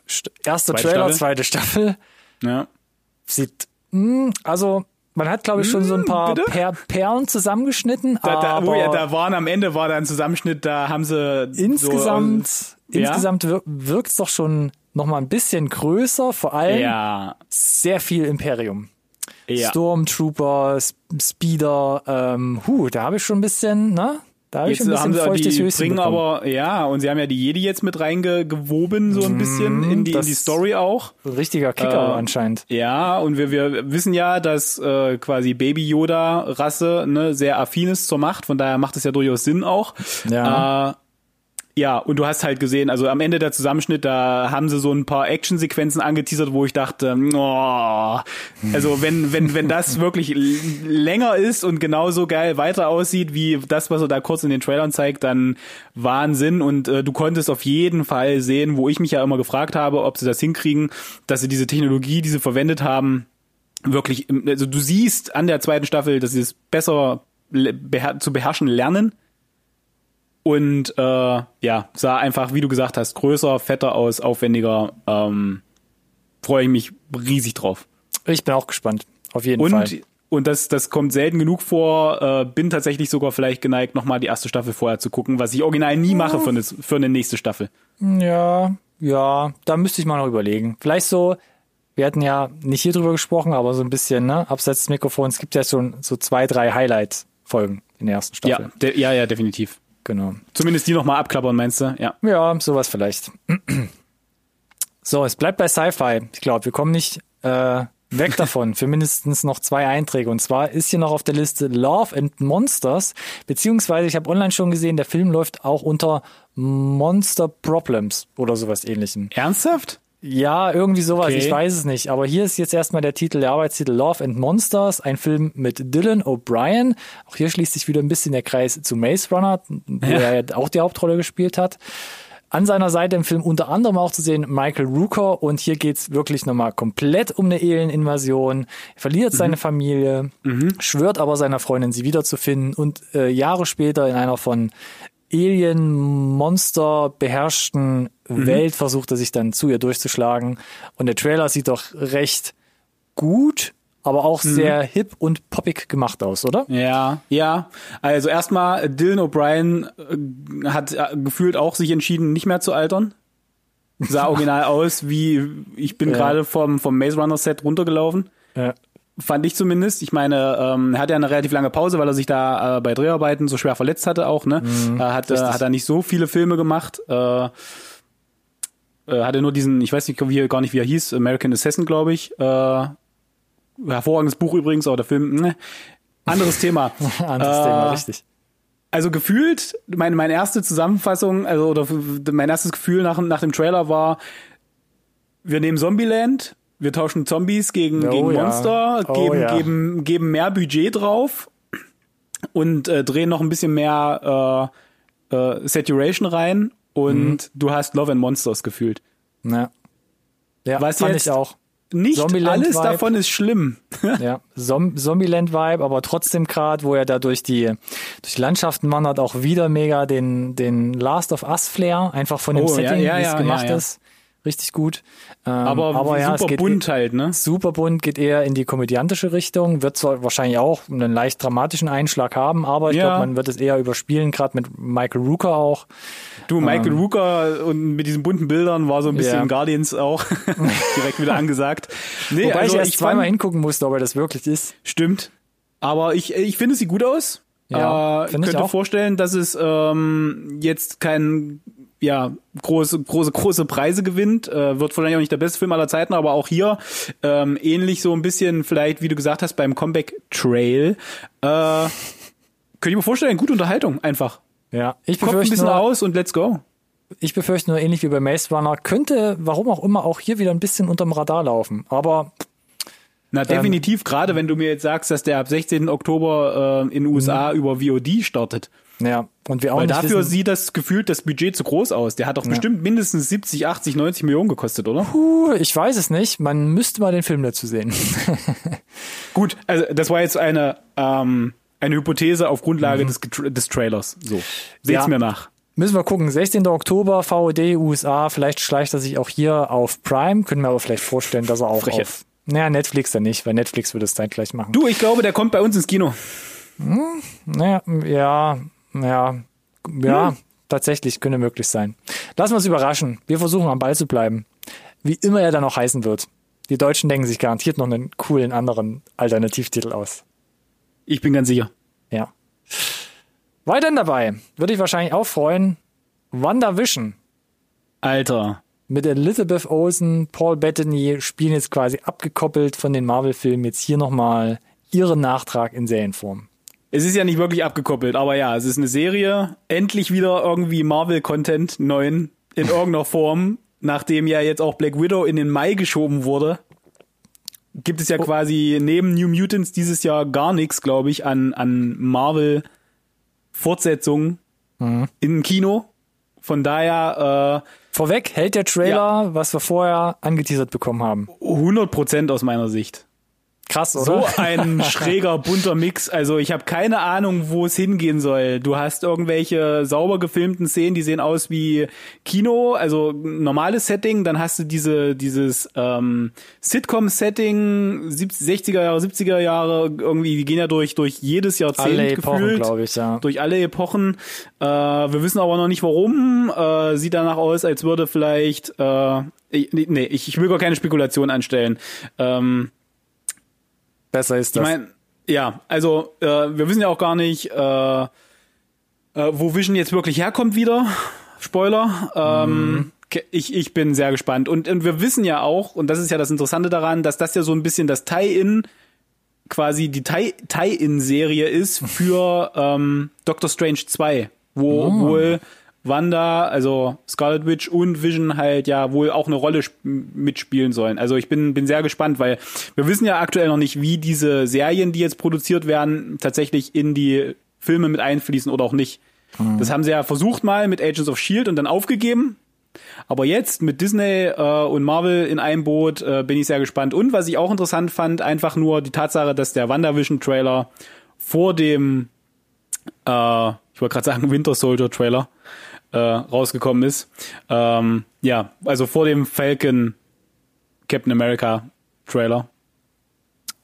st- erster Zweite Trailer, Staffel. zweite Staffel. Ja. Sieht, mh, also Man hat, glaube ich, schon so ein paar bitte? per Perlen zusammengeschnitten. Da, da, aber oh ja, da waren am Ende war da ein Zusammenschnitt, da haben sie insgesamt, so, äh, insgesamt wir wirkt es doch schon noch mal ein bisschen größer, vor allem ja, sehr viel Imperium. ja. Stormtrooper, Speeder, ähm, hu, da habe ich schon ein bisschen, ne? Da habe ich ein haben bisschen sie feuchtes die Höschen bringen aber ja und sie haben ja die Jedi jetzt mit reingewoben so ein bisschen in die, in die Story auch. Ein richtiger Kicker Äh, anscheinend. Ja, und wir, wir wissen ja, dass äh, quasi Baby Yoda Rasse ne, sehr affin ist zur Macht, von daher macht es ja durchaus Sinn auch. Ja. Äh, ja, und du hast halt gesehen, also am Ende der Zusammenschnitt, da haben sie so ein paar Actionsequenzen angeteasert, wo ich dachte, oh, also wenn wenn wenn das wirklich länger ist und genauso geil weiter aussieht wie das, was er da kurz in den Trailern zeigt, dann Wahnsinn und äh, du konntest auf jeden Fall sehen, wo ich mich ja immer gefragt habe, ob sie das hinkriegen, dass sie diese Technologie, die sie verwendet haben, wirklich, also du siehst an der zweiten Staffel, dass sie es besser beher zu beherrschen lernen. Und äh, ja, sah einfach, wie du gesagt hast, größer, fetter aus, aufwendiger. Ähm, Freue ich mich riesig drauf. Ich bin auch gespannt. Auf jeden Und Fall. und das das kommt selten genug vor. Äh, bin tatsächlich sogar vielleicht geneigt, nochmal die erste Staffel vorher zu gucken, was ich original nie mache für eine, für eine nächste Staffel. Ja, ja, da müsste ich mal noch überlegen. Vielleicht so, wir hatten ja nicht hier drüber gesprochen, aber so ein bisschen, ne, abseits des Mikrofons, es gibt ja schon so zwei, drei Highlight-Folgen in der ersten Staffel. Ja, ja, ja, definitiv. Genau. Zumindest die nochmal abklappern, meinst du? Ja. Ja, sowas vielleicht. So, es bleibt bei Sci-Fi. Ich glaube, wir kommen nicht äh, weg davon für mindestens noch zwei Einträge. Und zwar ist hier noch auf der Liste Love and Monsters, beziehungsweise ich habe online schon gesehen, der Film läuft auch unter Monster Problems oder sowas ähnlichem. Ernsthaft? Ja, irgendwie sowas, Okay. ich weiß es nicht. Aber hier ist jetzt erstmal der Titel, der Arbeitstitel Love and Monsters, ein Film mit Dylan O'Brien. Auch hier schließt sich wieder ein bisschen der Kreis zu Maze Runner, wo Ja. er ja auch die Hauptrolle gespielt hat. An seiner Seite im Film unter anderem auch zu sehen Michael Rooker und hier geht's wirklich nochmal komplett um eine Alien-Invasion. Er verliert seine Familie, schwört aber seiner Freundin, sie wiederzufinden und äh, Jahre später in einer von Alien-Monster beherrschten Welt versucht er sich dann zu ihr durchzuschlagen. Und der Trailer sieht doch recht gut, aber auch sehr hip und poppig gemacht aus, oder? Ja, ja. Also erstmal, Dylan O'Brien äh, hat äh, gefühlt auch sich entschieden, nicht mehr zu altern. Sah original aus, wie ich bin Ja. gerade vom, vom Maze Runner Set runtergelaufen. Ja. Fand ich zumindest. Ich meine, ähm, er hat ja eine relativ lange Pause, weil er sich da äh, bei Dreharbeiten so schwer verletzt hatte auch. Ne, Mhm, er hat, äh, hat er nicht so viele Filme gemacht. Äh, äh, hatte nur diesen, ich weiß nicht, wie, gar nicht, wie er hieß, American Assassin, glaube ich. Äh, hervorragendes Buch übrigens, aber der Film, ne. Anderes Thema. Anderes Äh, Thema, richtig. Also gefühlt, meine, meine erste Zusammenfassung, also oder mein erstes Gefühl nach, nach dem Trailer war, wir nehmen Zombieland, wir tauschen Zombies gegen, Oh gegen ja. Monster, Oh geben, ja. geben, geben mehr Budget drauf und äh, drehen noch ein bisschen mehr äh, äh, Saturation rein und Mhm. du hast Love and Monsters gefühlt. Ja, ja Was fand jetzt- ich auch. Nicht alles davon ist schlimm. Ja, Zom Zombieland-Vibe, aber trotzdem gerade, wo er da durch die, durch die Landschaften wandert, auch wieder mega den, den Last of Us-Flair, einfach von dem Oh, ja, Setting, ja, wie es ja, gemacht ja, ja. ist. Richtig gut. Ähm, Aber, ja, es super geht bunt halt, ne? super bunt, geht eher in die komödiantische Richtung, wird zwar wahrscheinlich auch einen leicht dramatischen Einschlag haben, aber ich Ja. glaube, man wird es eher überspielen, gerade mit Michael Rooker auch. Du, Michael Rooker und mit diesen bunten Bildern war so ein bisschen Ähm. Ja. Guardians auch direkt wieder angesagt. Nee, Wobei also ich erst ich zweimal hingucken musste, ob er das wirklich ist. stimmt. Aber ich, ich finde, es sieht gut aus. Ja, äh, finde ich könnte vorstellen, dass es ähm, jetzt kein ja große große große Preise gewinnt. Äh, wird vielleicht auch nicht der beste Film aller Zeiten, aber auch hier ähm, ähnlich so ein bisschen vielleicht, wie du gesagt hast, beim Comeback Trail. Äh, könnte ich mir vorstellen, gute Unterhaltung einfach. Ja, ich Kommt ein befürchte bisschen nur, aus und let's go. ich befürchte nur ähnlich wie bei Maze Runner, könnte, warum auch immer, auch hier wieder ein bisschen unterm Radar laufen. Aber Na, definitiv, gerade wenn du mir jetzt sagst, dass der ab 16. Oktober äh, in den USA über VOD startet. Ja, und wir auch Weil nicht dafür wissen, sieht das gefühlt das Budget zu groß aus. Der hat doch bestimmt mindestens 70, 80, 90 Millionen gekostet, oder? Puh, ich weiß es nicht. Man müsste mal den Film dazu sehen. Gut, also das war jetzt eine, ähm, eine Hypothese auf Grundlage des, Getra- des Trailers. So, seht's Ja. mir nach. Müssen wir gucken. 16. Oktober, VOD, USA. Vielleicht schleicht er sich auch hier auf Prime. Können wir aber vielleicht vorstellen, dass er auch Frechheit. auf Naja, Netflix dann nicht, weil Netflix würde es dann gleich machen. Du, ich glaube, der kommt bei uns ins Kino. Naja, ja, ja, ja, tatsächlich könnte möglich sein. Lassen wir uns überraschen. Wir versuchen am Ball zu bleiben. Wie immer er dann auch heißen wird. Die Deutschen denken sich garantiert noch einen coolen anderen Alternativtitel aus. Ich bin ganz sicher. Ja. Weiterhin dabei würde ich wahrscheinlich auch freuen. WandaVision Alter. mit Elizabeth Olsen, Paul Bettany spielen jetzt quasi abgekoppelt von den Marvel-Filmen jetzt hier nochmal ihren Nachtrag in Serienform. Es ist ja nicht wirklich abgekoppelt, aber ja, es ist eine Serie. Endlich wieder irgendwie Marvel-Content, neuen, in irgendeiner Form. Nachdem ja jetzt auch Black Widow in den Mai geschoben wurde, gibt es ja quasi neben New Mutants dieses Jahr gar nichts, glaube ich, an, an Marvel-Fortsetzungen im Kino. Von daher Vorweg hält der Trailer, was wir vorher angeteasert bekommen haben. äh, 100% aus meiner Sicht. Krass, So oder? ein schräger, bunter Mix. Also ich habe keine Ahnung, wo es hingehen soll. Du hast irgendwelche sauber gefilmten Szenen, die sehen aus wie Kino, also normales Setting. Dann hast du diese dieses ähm, Sitcom-Setting, 60er Jahre, 70er Jahre, irgendwie, die gehen ja durch durch jedes Jahrzehnt Alle Epochen, glaube ich, ja. Durch alle Epochen. Äh, wir wissen aber noch nicht warum. Äh, sieht danach aus, als würde vielleicht äh, ich- nee, ich, ich will gar keine Spekulation anstellen. Ähm, Besser ist ich das. meine, ja, also äh, wir wissen ja auch gar nicht, äh, äh, wo Vision jetzt wirklich herkommt wieder. Spoiler. Ähm, ke- ich, ich bin sehr gespannt. Und, und wir wissen ja auch, und das ist ja das Interessante daran, dass das ja so ein bisschen das Tie-In, quasi die Tie- Tie-In-Serie ist für ähm, Doctor Strange 2, wo wohl Wanda, also Scarlet Witch und Vision halt ja wohl auch eine Rolle sp- mitspielen sollen. Also ich bin, bin sehr gespannt, weil wir wissen ja aktuell noch nicht, wie diese Serien, die jetzt produziert werden, tatsächlich in die Filme mit einfließen oder auch nicht. Das haben sie ja versucht mal mit Agents of Shield und dann aufgegeben. Aber jetzt mit Disney äh, und Marvel in einem Boot äh, bin ich sehr gespannt. Und was ich auch interessant fand, einfach nur die Tatsache, dass der WandaVision-Trailer vor dem, äh, ich wollte gerade sagen Winter Soldier Trailer äh, rausgekommen ist. Ähm, ja, also vor dem Falcon Captain America Trailer.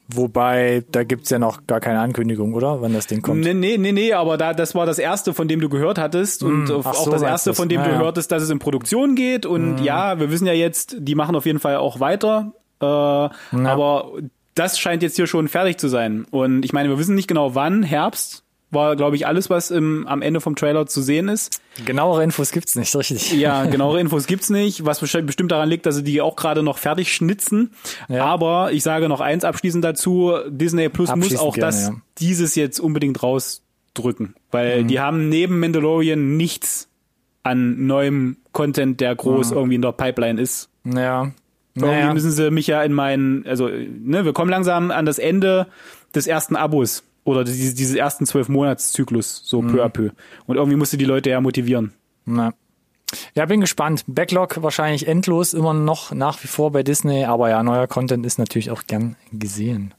Wobei, da gibt's ja noch gar keine Ankündigung, oder? Wann das Ding kommt. Nee, nee, nee, nee, aber da, das war das erste, von dem du gehört hattest und ach auch so, das erste, von dem Ja, du ja. hörtest, dass es in Produktion geht und ja, wir wissen ja jetzt, die machen auf jeden Fall auch weiter, äh, aber das scheint jetzt hier schon fertig zu sein und ich meine, wir wissen nicht genau wann, Herbst war, glaube ich, alles, was im, am Ende vom Trailer zu sehen ist. Genauere Infos gibt's nicht, richtig. Ja, genauere Infos gibt's nicht, was bestimmt daran liegt, dass sie die auch gerade noch fertig schnitzen. Ja. Aber ich sage noch eins abschließend dazu, Disney Plus muss auch gerne, das, ja. Mhm. dieses jetzt unbedingt rausdrücken. Weil die haben neben Mandalorian nichts an neuem Content, der groß Mhm. irgendwie in der Pipeline ist. Ja. Irgendwie Naja. müssen sie mich ja in meinen, also, ne, wir kommen langsam an das Ende des ersten Abos oder dieses, dieses ersten zwölf Monatszyklus, so Mhm. peu à peu. Und irgendwie musst du die Leute ja motivieren. Na. Ja, bin gespannt. Backlog wahrscheinlich endlos, immer noch nach wie vor bei Disney, aber ja, neuer Content ist natürlich auch gern gesehen.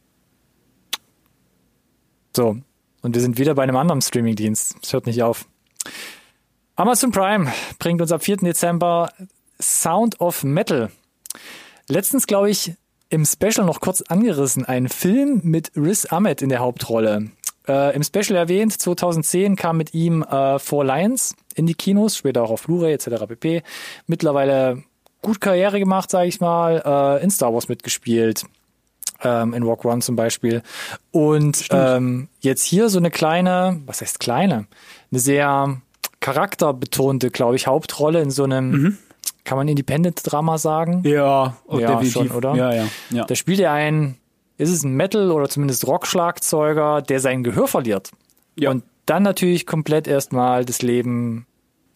So, und wir sind wieder bei einem anderen Streamingdienst. Es hört nicht auf. Amazon Prime bringt uns ab 4. Dezember Sound of Metal. Letztens, glaube ich, im Special noch kurz angerissen. Ein Film mit Riz Ahmed in der Hauptrolle. Äh, Im Special erwähnt, 2010 kam mit ihm äh, Four Lions in die Kinos, später auch auf Blu-ray etc. pp. Mittlerweile gut Karriere gemacht, sage ich mal, äh, in Star Wars mitgespielt, ähm, in Rock One zum Beispiel. Und ähm, jetzt hier so eine kleine, was heißt kleine, eine sehr charakterbetonte, glaube ich, Hauptrolle in so einem, kann man Independent-Drama sagen? Ja, oh, Ja, schon, oder? Ja, ja, ja. Da spielt er ein, ist es ein Metal- oder zumindest Rock-Schlagzeuger, der sein Gehör verliert. Ja. Und dann natürlich komplett erstmal das Leben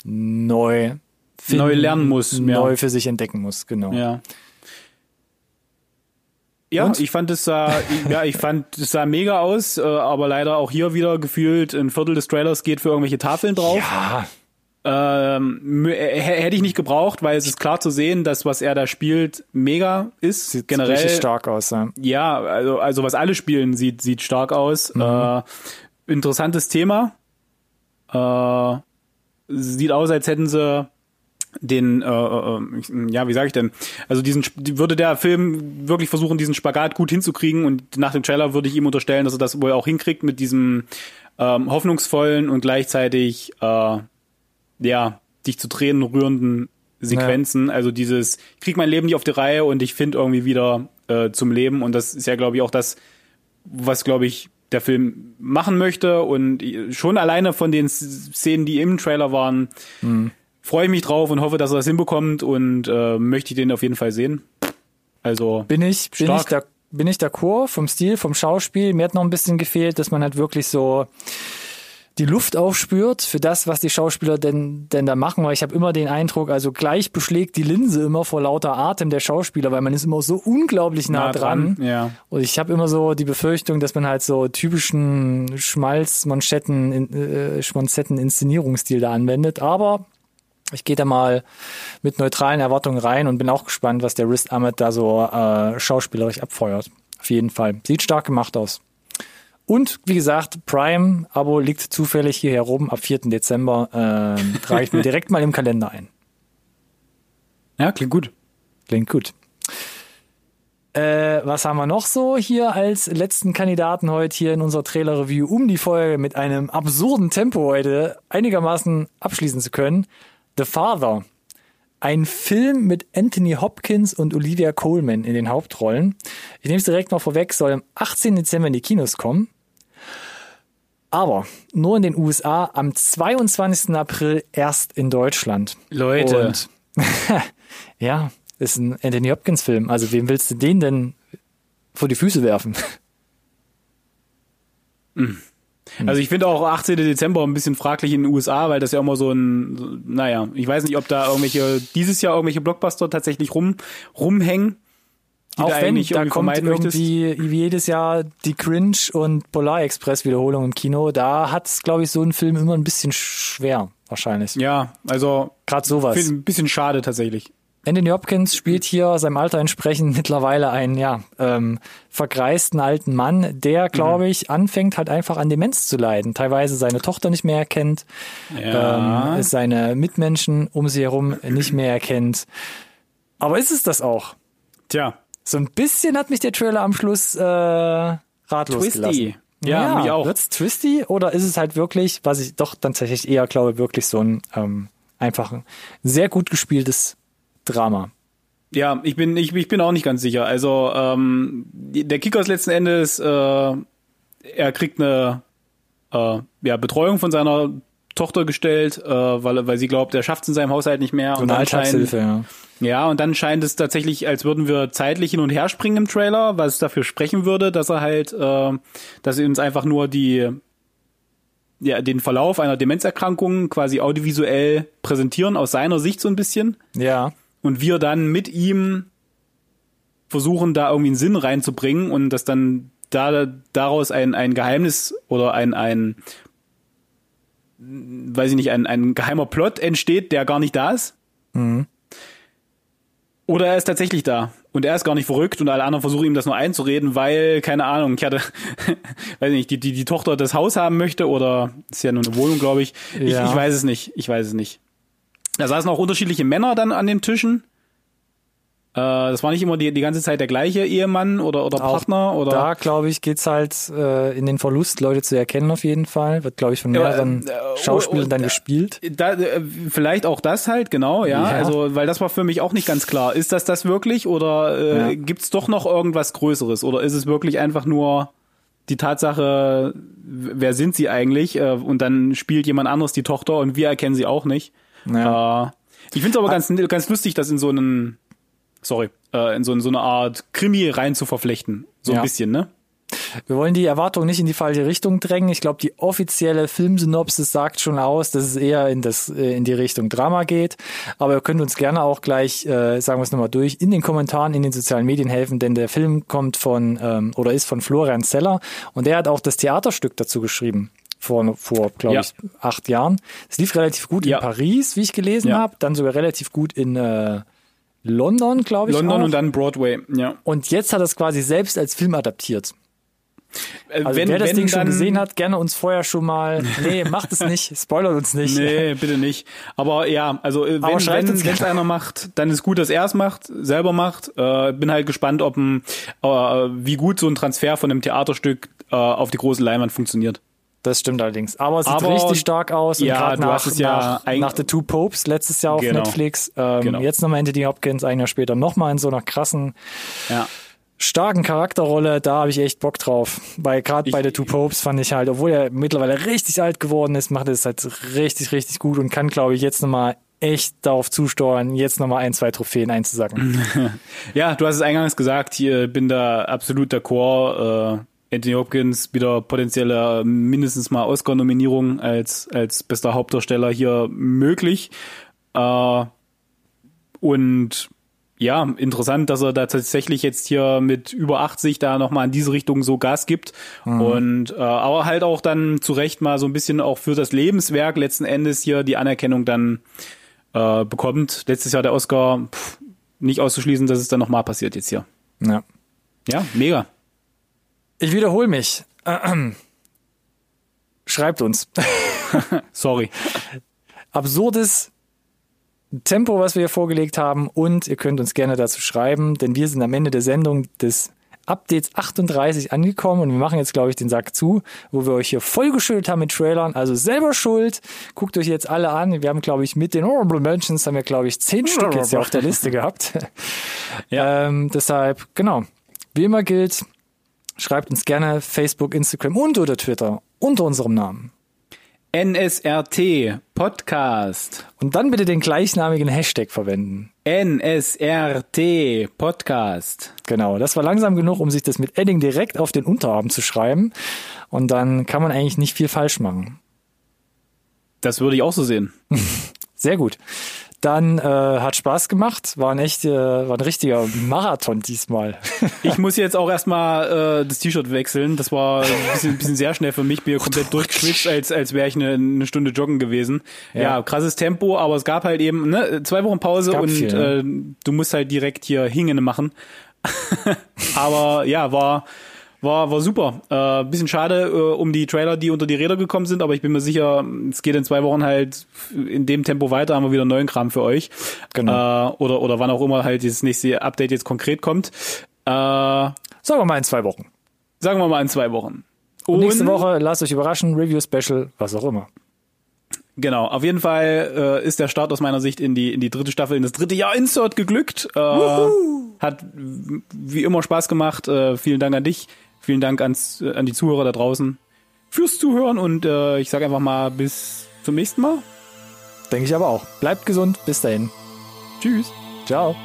neu finden, Neu lernen muss, ja. Neu für sich entdecken muss, genau. Ja. Ja, Und? ich fand es sah, ja, ich fand es sah mega aus, äh, aber leider auch hier wieder gefühlt ein Viertel des Trailers geht für irgendwelche Tafeln drauf. Ja, Ähm, äh, hä- hätte ich nicht gebraucht, weil es ist klar zu sehen, dass was er da spielt mega ist. sieht Generell richtig stark aus. Ja. ja, also, also was alle spielen, sieht, sieht stark aus. Äh, interessantes Thema. Äh, sieht aus, als hätten sie den, äh, äh, ja, wie sage ich denn? Also diesen würde der Film wirklich versuchen, diesen Spagat gut hinzukriegen und nach dem Trailer würde ich ihm unterstellen, dass er das wohl auch hinkriegt mit diesem ähm, hoffnungsvollen und gleichzeitig äh, ja dich zu Tränen rührenden Sequenzen. Ja. Also dieses, ich krieg mein Leben nicht auf die Reihe und ich finde irgendwie wieder äh, zum Leben und das ist ja, glaube ich, auch das, was, glaube ich, der Film machen möchte und schon alleine von den Szenen, die im Trailer waren, mhm freue ich mich drauf und hoffe, dass er das hinbekommt und äh, möchte ich den auf jeden Fall sehen. Also bin ich, bin ich da, bin ich d'accord vom Stil, vom Schauspiel. Mir hat noch ein bisschen gefehlt, dass man halt wirklich so die Luft aufspürt für das, was die Schauspieler denn, denn da machen, weil ich habe immer den Eindruck, also gleich beschlägt die Linse immer vor lauter Atem der Schauspieler, weil man ist immer so unglaublich nah, nah dran. dran. Ja. Und ich habe immer so die Befürchtung, dass man halt so typischen Schmalz-Manschetten, äh, Schmonzetten-Inszenierungsstil da anwendet. Aber ich gehe da mal mit neutralen Erwartungen rein und bin auch gespannt, was der Riz Ahmed da so äh, schauspielerisch abfeuert. Auf jeden Fall. Sieht stark gemacht aus. Und wie gesagt, Prime-Abo liegt zufällig hier herum ab 4. Dezember. Äh, trage ich mir direkt mal im Kalender ein. Ja, klingt gut. Klingt gut. Äh, was haben wir noch so hier als letzten Kandidaten heute hier in unserer Trailer-Review, um die Folge mit einem absurden Tempo heute einigermaßen abschließen zu können? The Father. Ein Film mit Anthony Hopkins und Olivia Coleman in den Hauptrollen. Ich nehme es direkt mal vorweg, soll am 18. Dezember in die Kinos kommen. Aber nur in den USA am 22. April erst in Deutschland. Leute. Und, ja, ist ein Anthony Hopkins Film. Also wem willst du den denn vor die Füße werfen? Hm. Also ich finde auch 18. Dezember ein bisschen fraglich in den USA, weil das ja immer so ein, naja, ich weiß nicht, ob da irgendwelche, dieses Jahr irgendwelche Blockbuster tatsächlich rum, rumhängen. Auch wenn, da kommt irgendwie wie jedes Jahr die Cringe und Polar Express Wiederholung im Kino. Da hat es, glaube ich, so ein Film immer ein bisschen schwer, wahrscheinlich. Ja, also. Gerade sowas. Ein bisschen schade tatsächlich. Anthony Hopkins spielt hier seinem Alter entsprechend mittlerweile einen ja ähm, vergreisten alten Mann, der, glaube mhm. ich, anfängt halt einfach an Demenz zu leiden. Teilweise seine Tochter nicht mehr erkennt, ja. ähm, seine Mitmenschen um sie herum nicht mehr erkennt. Aber ist es das auch? Tja. So ein bisschen hat mich der Trailer am Schluss äh, ratlos Twisty. gelassen. Ja, ja, mich auch. Wird's twisty oder ist es halt wirklich, was ich doch dann tatsächlich eher glaube, wirklich so ein ähm, einfach ein sehr gut gespieltes Drama. Ja, ich bin, ich, ich bin auch nicht ganz sicher. Also ähm, der Kicker ist letzten Endes, äh, er kriegt eine äh, ja, Betreuung von seiner Tochter gestellt, äh, weil, weil sie glaubt, er schafft es in seinem Haushalt nicht mehr. So und eine Alltagshilfe, ja. Ja, und dann scheint es tatsächlich, als würden wir zeitlich hin und her springen im Trailer, was dafür sprechen würde, dass er halt, äh, dass sie uns einfach nur die ja, den Verlauf einer Demenzerkrankung quasi audiovisuell präsentieren, aus seiner Sicht so ein bisschen. Ja und wir dann mit ihm versuchen, da irgendwie einen Sinn reinzubringen und dass dann da daraus ein, ein Geheimnis oder ein, ein weiß ich nicht, ein, ein geheimer Plot entsteht, der gar nicht da ist. Mhm. Oder er ist tatsächlich da und er ist gar nicht verrückt und alle anderen versuchen ihm das nur einzureden, weil, keine Ahnung, ich hatte, weiß nicht, die, die, die Tochter das Haus haben möchte oder ist ja nur eine Wohnung, glaube ich. Ja. ich. Ich weiß es nicht. Ich weiß es nicht. Da saßen auch unterschiedliche Männer dann an den Tischen. Äh, das war nicht immer die, die ganze Zeit der gleiche Ehemann oder, oder Partner. Oder da, glaube ich, geht's halt äh, in den Verlust, Leute zu erkennen auf jeden Fall. Wird, glaube ich, von mehreren äh, äh, Schauspielern oh, dann gespielt. Da, äh, vielleicht auch das halt, genau, ja. ja. Also, weil das war für mich auch nicht ganz klar. Ist das das wirklich oder äh, ja. gibt's doch noch irgendwas Größeres? Oder ist es wirklich einfach nur die Tatsache, wer sind sie eigentlich? Äh, und dann spielt jemand anderes die Tochter und wir erkennen sie auch nicht. Ja. Ich finde es aber ganz, ganz lustig, das in so einen, sorry, äh, in so, in so eine Art Krimi rein zu verflechten. So ja. ein bisschen, ne? Wir wollen die Erwartung nicht in die falsche Richtung drängen. Ich glaube, die offizielle Filmsynopsis sagt schon aus, dass es eher in das äh, in die Richtung Drama geht. Aber ihr könnt uns gerne auch gleich, äh, sagen wir es nochmal durch, in den Kommentaren in den sozialen Medien helfen, denn der Film kommt von ähm, oder ist von Florian Zeller und der hat auch das Theaterstück dazu geschrieben vor, vor glaube ja. ich, acht Jahren. Es lief relativ gut ja. in Paris, wie ich gelesen ja. habe, dann sogar relativ gut in äh, London, glaube ich. London auch. und dann Broadway, ja. Und jetzt hat er es quasi selbst als Film adaptiert. Äh, Also wenn- wer das wenn Ding schon gesehen hat, gerne uns vorher schon mal. Nee, macht es nicht. Spoilert uns nicht. Nee, bitte nicht. Aber ja, also äh, wenn schreibt wenn einer macht, dann ist gut, dass er es macht, selber macht. Äh, bin halt gespannt, ob ein, äh, wie gut so ein Transfer von einem Theaterstück äh, auf die große Leinwand funktioniert. Das stimmt allerdings. Aber es sieht Aber- richtig stark aus. Und Ja, gerade du nach, hast es ja nach, nach The Two Popes letztes Jahr auf Genau. Netflix. Ähm, Genau. Jetzt nochmal Anthony Hopkins, ein Jahr später nochmal in so einer krassen, Ja. starken Charakterrolle. Da habe ich echt Bock drauf. Weil gerade bei The Two Popes fand ich halt, obwohl er mittlerweile richtig alt geworden ist, macht er es halt richtig, richtig gut und kann, glaube ich, jetzt nochmal echt darauf zusteuern, jetzt nochmal ein, zwei Trophäen einzusacken. Ja, du hast es eingangs gesagt, hier bin da absolut d'accord. Äh, Anthony Hopkins wieder potenzielle mindestens mal Oscar-Nominierung als, als bester Hauptdarsteller hier möglich. Äh, und ja, interessant, dass er da tatsächlich jetzt hier mit über 80 da nochmal in diese Richtung so Gas gibt. Und äh, aber halt auch dann zu Recht mal so ein bisschen auch für das Lebenswerk letzten Endes hier die Anerkennung dann äh, bekommt. Letztes Jahr der Oscar, pff, nicht auszuschließen, dass es dann nochmal passiert jetzt hier. ja. Ja, mega. Ich wiederhole mich. Schreibt uns. Sorry. absurdes Tempo, was wir hier vorgelegt haben. Und ihr könnt uns gerne dazu schreiben, denn wir sind am Ende der Sendung des Updates 38 angekommen und wir machen jetzt, glaube ich, den Sack zu, wo wir euch hier vollgeschüttet haben mit Trailern. Also selber schuld. Guckt euch jetzt alle an. Wir haben, glaube ich, mit den Honorable Mentions haben wir, glaube ich, zehn Stück jetzt hier auf der Liste gehabt. Ja. ähm, deshalb, genau. Wie immer gilt, schreibt uns gerne Facebook, Instagram und oder Twitter unter unserem Namen. NSRT Podcast. Und dann bitte den gleichnamigen Hashtag verwenden. NSRT Podcast. Genau, das war langsam genug, um sich das mit Edding direkt auf den Unterarm zu schreiben. Und dann kann man eigentlich nicht viel falsch machen. Das würde ich auch so sehen. Sehr gut. Dann äh, hat Spaß gemacht, war ein echt, äh, war ein richtiger Marathon diesmal. Ich muss jetzt auch erstmal äh, das T-Shirt wechseln. Das war ein bisschen, bisschen sehr schnell für mich. Bin hier komplett durchgeschwitzt, als, als wäre ich eine, eine Stunde joggen gewesen. Ja. Ja. krasses Tempo, aber es gab halt eben ne, zwei Wochen Pause und viel, äh, du musst halt direkt hier Hingene machen. aber ja, war war war super. Äh, bisschen schade äh, um die Trailer, die unter die Räder gekommen sind, aber ich bin mir sicher, es geht in zwei Wochen halt in dem Tempo weiter, haben wir wieder neuen Kram für euch. Genau. Äh, oder oder wann auch immer halt das nächste Update jetzt konkret kommt. Äh, Sagen wir mal in zwei Wochen. sagen wir mal in zwei Wochen. Und nächste Woche lasst euch überraschen, Review Special, was auch immer. Genau, auf jeden Fall äh, ist der Start aus meiner Sicht in die in die dritte Staffel, in das dritte Jahr Insert geglückt. Äh, hat wie immer Spaß gemacht. Äh, vielen Dank an dich, vielen Dank ans, äh, an die Zuhörer da draußen fürs Zuhören und äh, ich sage einfach mal bis zum nächsten Mal. Denke ich aber auch. Bleibt gesund, bis dahin. Tschüss. Ciao.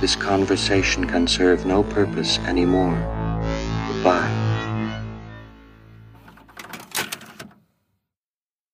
This conversation can serve no purpose anymore.